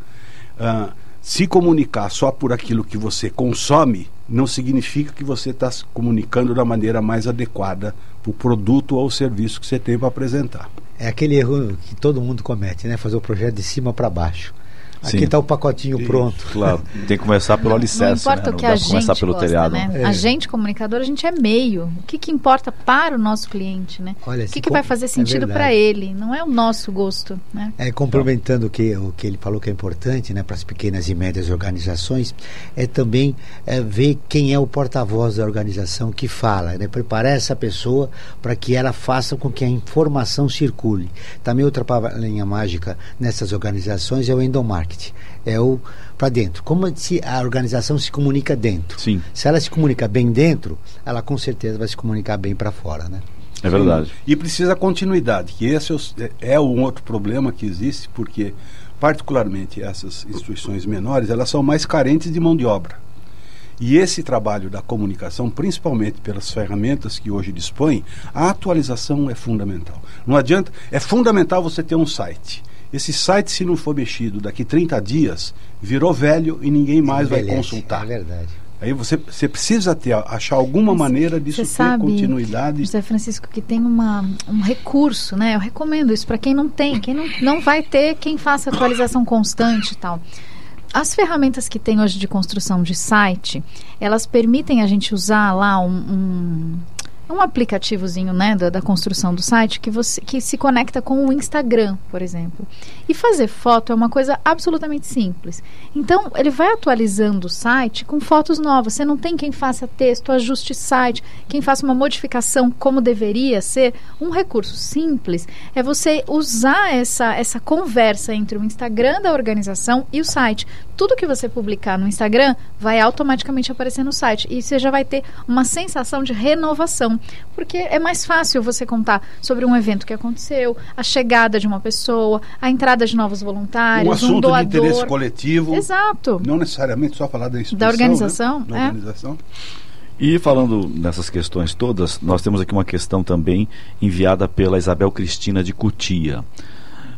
Speaker 6: Ah, se comunicar só por aquilo que você consome, não significa que você está se comunicando da maneira mais adequada para o produto ou serviço que você tem para apresentar.
Speaker 3: É aquele erro que todo mundo comete, né? Fazer o projeto de cima para baixo. Aqui
Speaker 4: Sim.
Speaker 3: está o pacotinho pronto.
Speaker 4: Claro, tem que começar pelo alicerce.
Speaker 5: Não importa
Speaker 4: né?
Speaker 5: o que a gente
Speaker 4: começar pelo
Speaker 5: gosta,
Speaker 4: telhado.
Speaker 5: né?
Speaker 3: É.
Speaker 5: A gente, comunicador, a gente é meio. O que, que importa para o nosso cliente, né?
Speaker 3: Olha,
Speaker 5: o que, que
Speaker 3: com-
Speaker 5: vai fazer
Speaker 3: é
Speaker 5: sentido
Speaker 3: verdade.
Speaker 5: para ele? Não é o nosso gosto, né?
Speaker 3: É, complementando o que, o que ele falou que é importante né, para as pequenas e médias organizações, é também é, ver quem é o porta-voz da organização que fala, né, preparar essa pessoa para que ela faça com que a informação circule. Também outra palavrinha mágica nessas organizações é o endomarketing, é o para dentro. Como se a organização se comunica dentro.
Speaker 4: Sim.
Speaker 3: Se ela se comunica bem dentro, ela com certeza vai se comunicar bem para fora, né?
Speaker 4: É verdade.
Speaker 6: E precisa continuidade, que esse é o- é, é um outro problema que existe, porque, particularmente, essas instituições menores, elas são mais carentes de mão de obra. E esse trabalho da comunicação, principalmente pelas ferramentas que hoje dispõe, a atualização é fundamental. Não adianta, é fundamental você ter um site. Esse site, se não for mexido daqui 30 dias, virou velho e ninguém mais vai
Speaker 3: Envelhece,
Speaker 6: consultar.
Speaker 3: É verdade.
Speaker 6: Aí você, você precisa ter, achar alguma maneira disso
Speaker 5: Você
Speaker 6: ter
Speaker 5: sabe,
Speaker 6: continuidade.
Speaker 5: José Francisco, que tem uma, um recurso, né? Eu recomendo isso para quem não tem, quem não, não vai ter, quem faça atualização constante e tal. As ferramentas que tem hoje de construção de site, elas permitem a gente usar lá um, um, um aplicativozinho né, da, da construção do site que, você, que se conecta com o Instagram, por exemplo. E fazer foto é uma coisa absolutamente simples. Então, ele vai atualizando o site com fotos novas. Você não tem quem faça texto, ajuste site, quem faça uma modificação como deveria ser. Um recurso simples é você usar essa, essa conversa entre o Instagram da organização e o site. Tudo que você publicar no Instagram vai automaticamente aparecer no site. E você já vai ter uma sensação de renovação. Porque é mais fácil você contar sobre um evento que aconteceu, a chegada de uma pessoa, a entrada de novos voluntários,
Speaker 6: um assunto de
Speaker 5: doador.
Speaker 6: interesse coletivo.
Speaker 5: Exato.
Speaker 6: Não necessariamente só falar da instituição.
Speaker 5: Da organização,
Speaker 6: né? Da
Speaker 5: é.
Speaker 6: organização.
Speaker 4: E falando nessas questões todas, nós temos aqui uma questão também enviada pela Isabel Cristina de Cutia.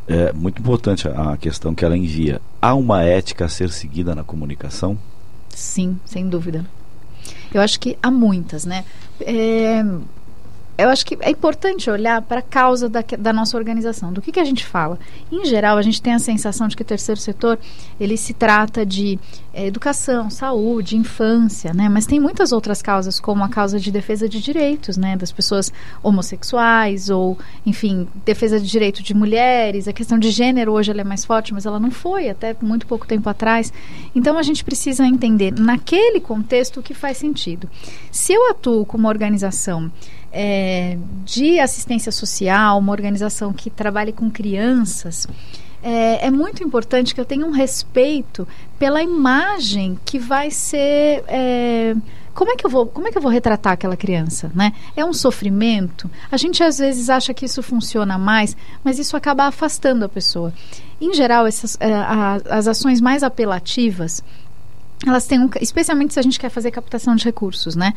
Speaker 4: É muito importante a a questão que ela envia. Há uma ética a ser seguida na comunicação?
Speaker 5: Sim, sem dúvida. Eu acho que há muitas, né? É, eu acho que é importante olhar para a causa da, da nossa organização. Do que, que a gente fala? Em geral, a gente tem a sensação de que o terceiro setor ele se trata de eh, educação, saúde, infância, né? Mas tem muitas outras causas, como a causa de defesa de direitos, né? Das pessoas homossexuais ou, enfim, defesa de direito de mulheres. A questão de gênero hoje ela é mais forte, mas ela não foi até muito pouco tempo atrás. Então a gente precisa entender naquele contexto o que faz sentido. Se eu atuo como organização é, de assistência social, uma organização que trabalhe com crianças, é, é muito importante que eu tenha um respeito pela imagem que vai ser. é, como é que eu vou, como é que eu vou retratar aquela criança, né? É um sofrimento. A gente às vezes acha que isso funciona mais, mas isso acaba afastando a pessoa. Em geral, essas, é, a- as ações mais apelativas, elas têm um, especialmente se a gente quer fazer captação de recursos, né?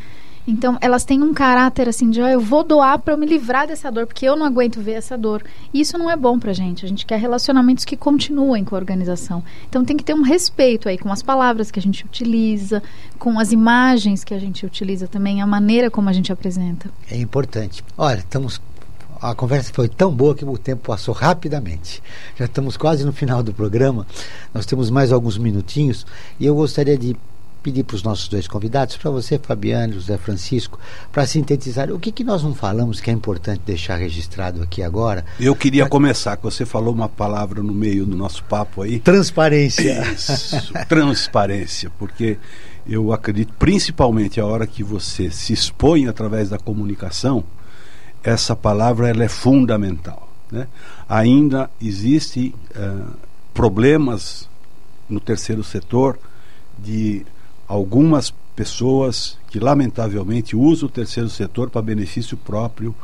Speaker 5: Então, elas têm um caráter assim de, "Ah, eu vou doar para eu me livrar dessa dor, porque eu não aguento ver essa dor. E isso não é bom pra gente. A gente quer relacionamentos que continuem com a organização. Então, tem que ter um respeito aí com as palavras que a gente utiliza, com as imagens que a gente utiliza também, a maneira como a gente apresenta.
Speaker 3: É importante. Olha, estamos a conversa foi tão boa que o tempo passou rapidamente. Já estamos quase no final do programa. Nós temos mais alguns minutinhos e eu gostaria de pedir para os nossos dois convidados, para você, Fabiano, José Francisco, para sintetizar o que, que nós não falamos que é importante deixar registrado aqui agora.
Speaker 6: Eu queria pra... começar, que você falou uma palavra no meio do nosso papo aí.
Speaker 3: Transparência.
Speaker 6: Isso, transparência, porque eu acredito, principalmente a hora que você se expõe através da comunicação, essa palavra ela é fundamental. Né? Ainda existem uh, problemas no terceiro setor de algumas pessoas que lamentavelmente usam o terceiro setor para benefício próprio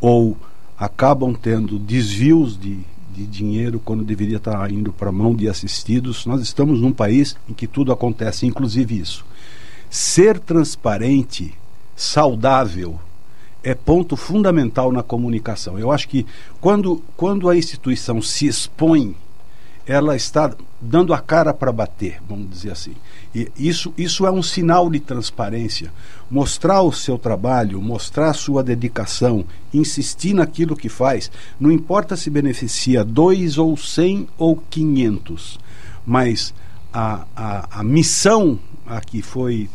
Speaker 6: ou acabam tendo desvios de, de dinheiro quando deveria estar indo para a mão de assistidos. Nós estamos num país em que tudo acontece, inclusive isso. Ser transparente, saudável, é ponto fundamental na comunicação. Eu acho que quando, quando a instituição se expõe, ela está dando a cara para bater, vamos dizer assim. E isso, isso é um sinal de transparência. Mostrar o seu trabalho, mostrar a sua dedicação, insistir naquilo que faz, não importa se beneficia dois ou cem ou quinhentos, mas a, a, a missão a que foi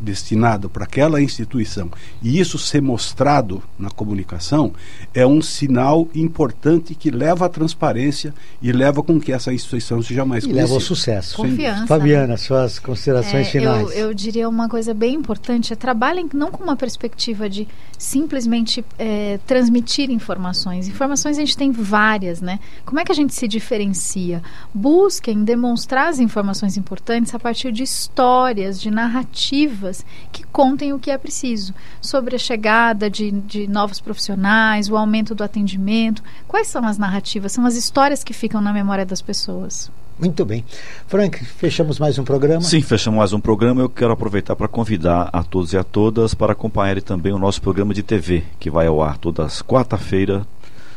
Speaker 6: destinado para aquela instituição e isso ser mostrado na comunicação é um sinal importante que leva à transparência e leva com que essa instituição seja mais
Speaker 3: e leva ao sucesso.
Speaker 5: Confiança.
Speaker 3: Fabiana, né? suas considerações
Speaker 5: é,
Speaker 3: finais.
Speaker 5: Eu, eu, diria uma coisa bem importante: é trabalhem não com uma perspectiva de simplesmente é, transmitir informações. Informações a gente tem várias, né? Como é que a gente se diferencia? Busquem demonstrar as informações importantes a partir de histórias, de narrativas narrativas que contem o que é preciso sobre a chegada de, de novos profissionais, o aumento do atendimento. Quais são as narrativas? São as histórias que ficam na memória das pessoas.
Speaker 3: Muito bem. Frank, fechamos mais um programa?
Speaker 4: Sim, fechamos mais um programa. Eu quero aproveitar para convidar a todos e a todas para acompanharem também o nosso programa de TV, que vai ao ar todas quarta-feira,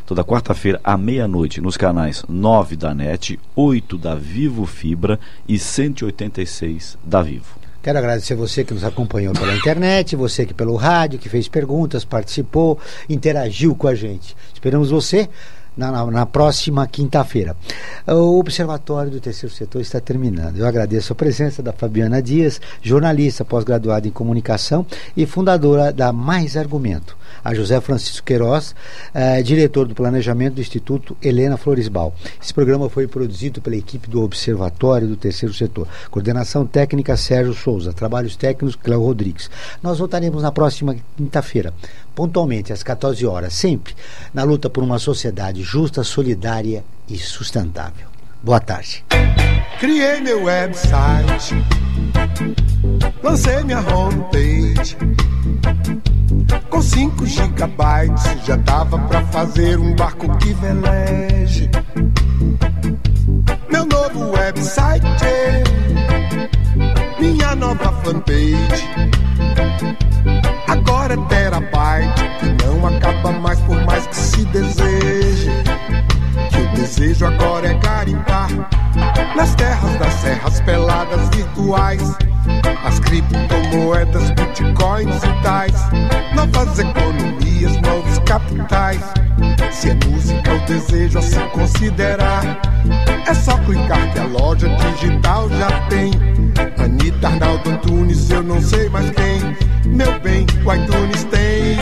Speaker 4: toda quarta-feira à meia-noite, nos canais 9 da NET, 8 da Vivo Fibra e 186 da Vivo.
Speaker 3: Quero agradecer você que nos acompanhou pela internet, você que pelo rádio, que fez perguntas, participou, interagiu com a gente. Esperamos você na, na, na próxima quinta-feira. O Observatório do Terceiro Setor está terminando. Eu agradeço a presença da Fabiana Dias, jornalista pós-graduada em comunicação e fundadora da Mais Argumento a José Francisco Queiroz, eh, diretor do planejamento do Instituto Helena Floresbal. Esse programa foi produzido pela equipe do Observatório do Terceiro Setor. Coordenação técnica Sérgio Souza, trabalhos técnicos Cléo Rodrigues. Nós voltaremos na próxima quinta-feira, pontualmente às 14 horas, sempre na luta por uma sociedade justa, solidária e sustentável. Boa tarde.
Speaker 10: Criei meu website, lancei minha homepage com 5 gigabytes já dava pra fazer um barco que veleje. Meu novo website, minha nova fanpage. Agora é terabyte, não acaba mais por mais que se deseje. Desejo agora é garimpar nas terras das serras peladas virtuais as criptomoedas, bitcoins e tais, novas economias, novos capitais. Se é música, o desejo a se considerar. É só clicar que a loja digital já tem. Anitta, Arnaldo Antunes, eu não sei mais quem. Meu bem, o iTunes tem.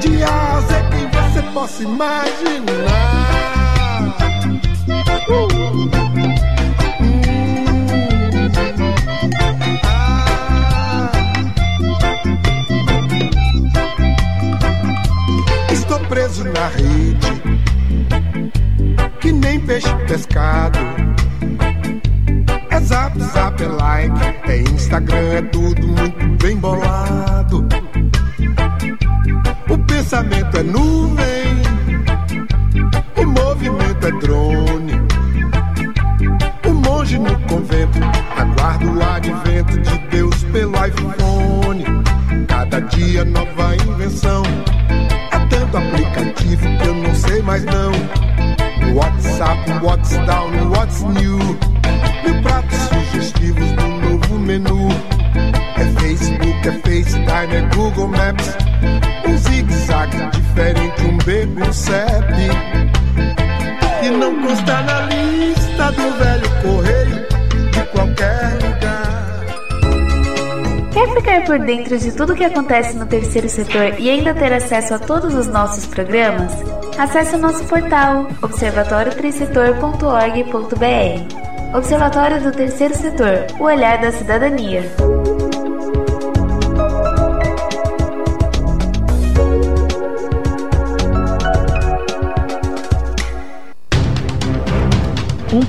Speaker 10: De asa é possa imaginar. Uh! preso na rede, que nem peixe pescado. É zap, zap, é like, é Instagram, é tudo muito bem bolado. O pensamento é nuvem, movimento é drone. O monge no convento aguarda o advento de Deus pelo iPhone. Cada dia nova invenção tanto aplicativo que eu não sei mais não. WhatsApp, What's Down, What's New. Mil pratos sugestivos do novo menu. É Facebook, é FaceTime, é Google Maps. Um zigue-zague de número CEP e não consta na lista do velho correio de qualquer lugar.
Speaker 8: Quer ficar por dentro de tudo que acontece no terceiro setor e ainda ter acesso a todos os nossos programas? Acesse o nosso portal observatório3setor.org.br. Observatório do Terceiro Setor, o olhar da cidadania.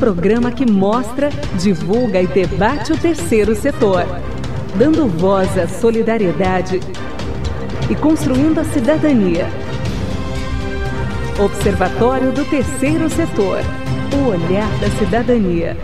Speaker 1: Programa que mostra, divulga e debate o terceiro setor, dando voz à solidariedade e construindo a cidadania. Observatório do Terceiro Setor, o olhar da cidadania.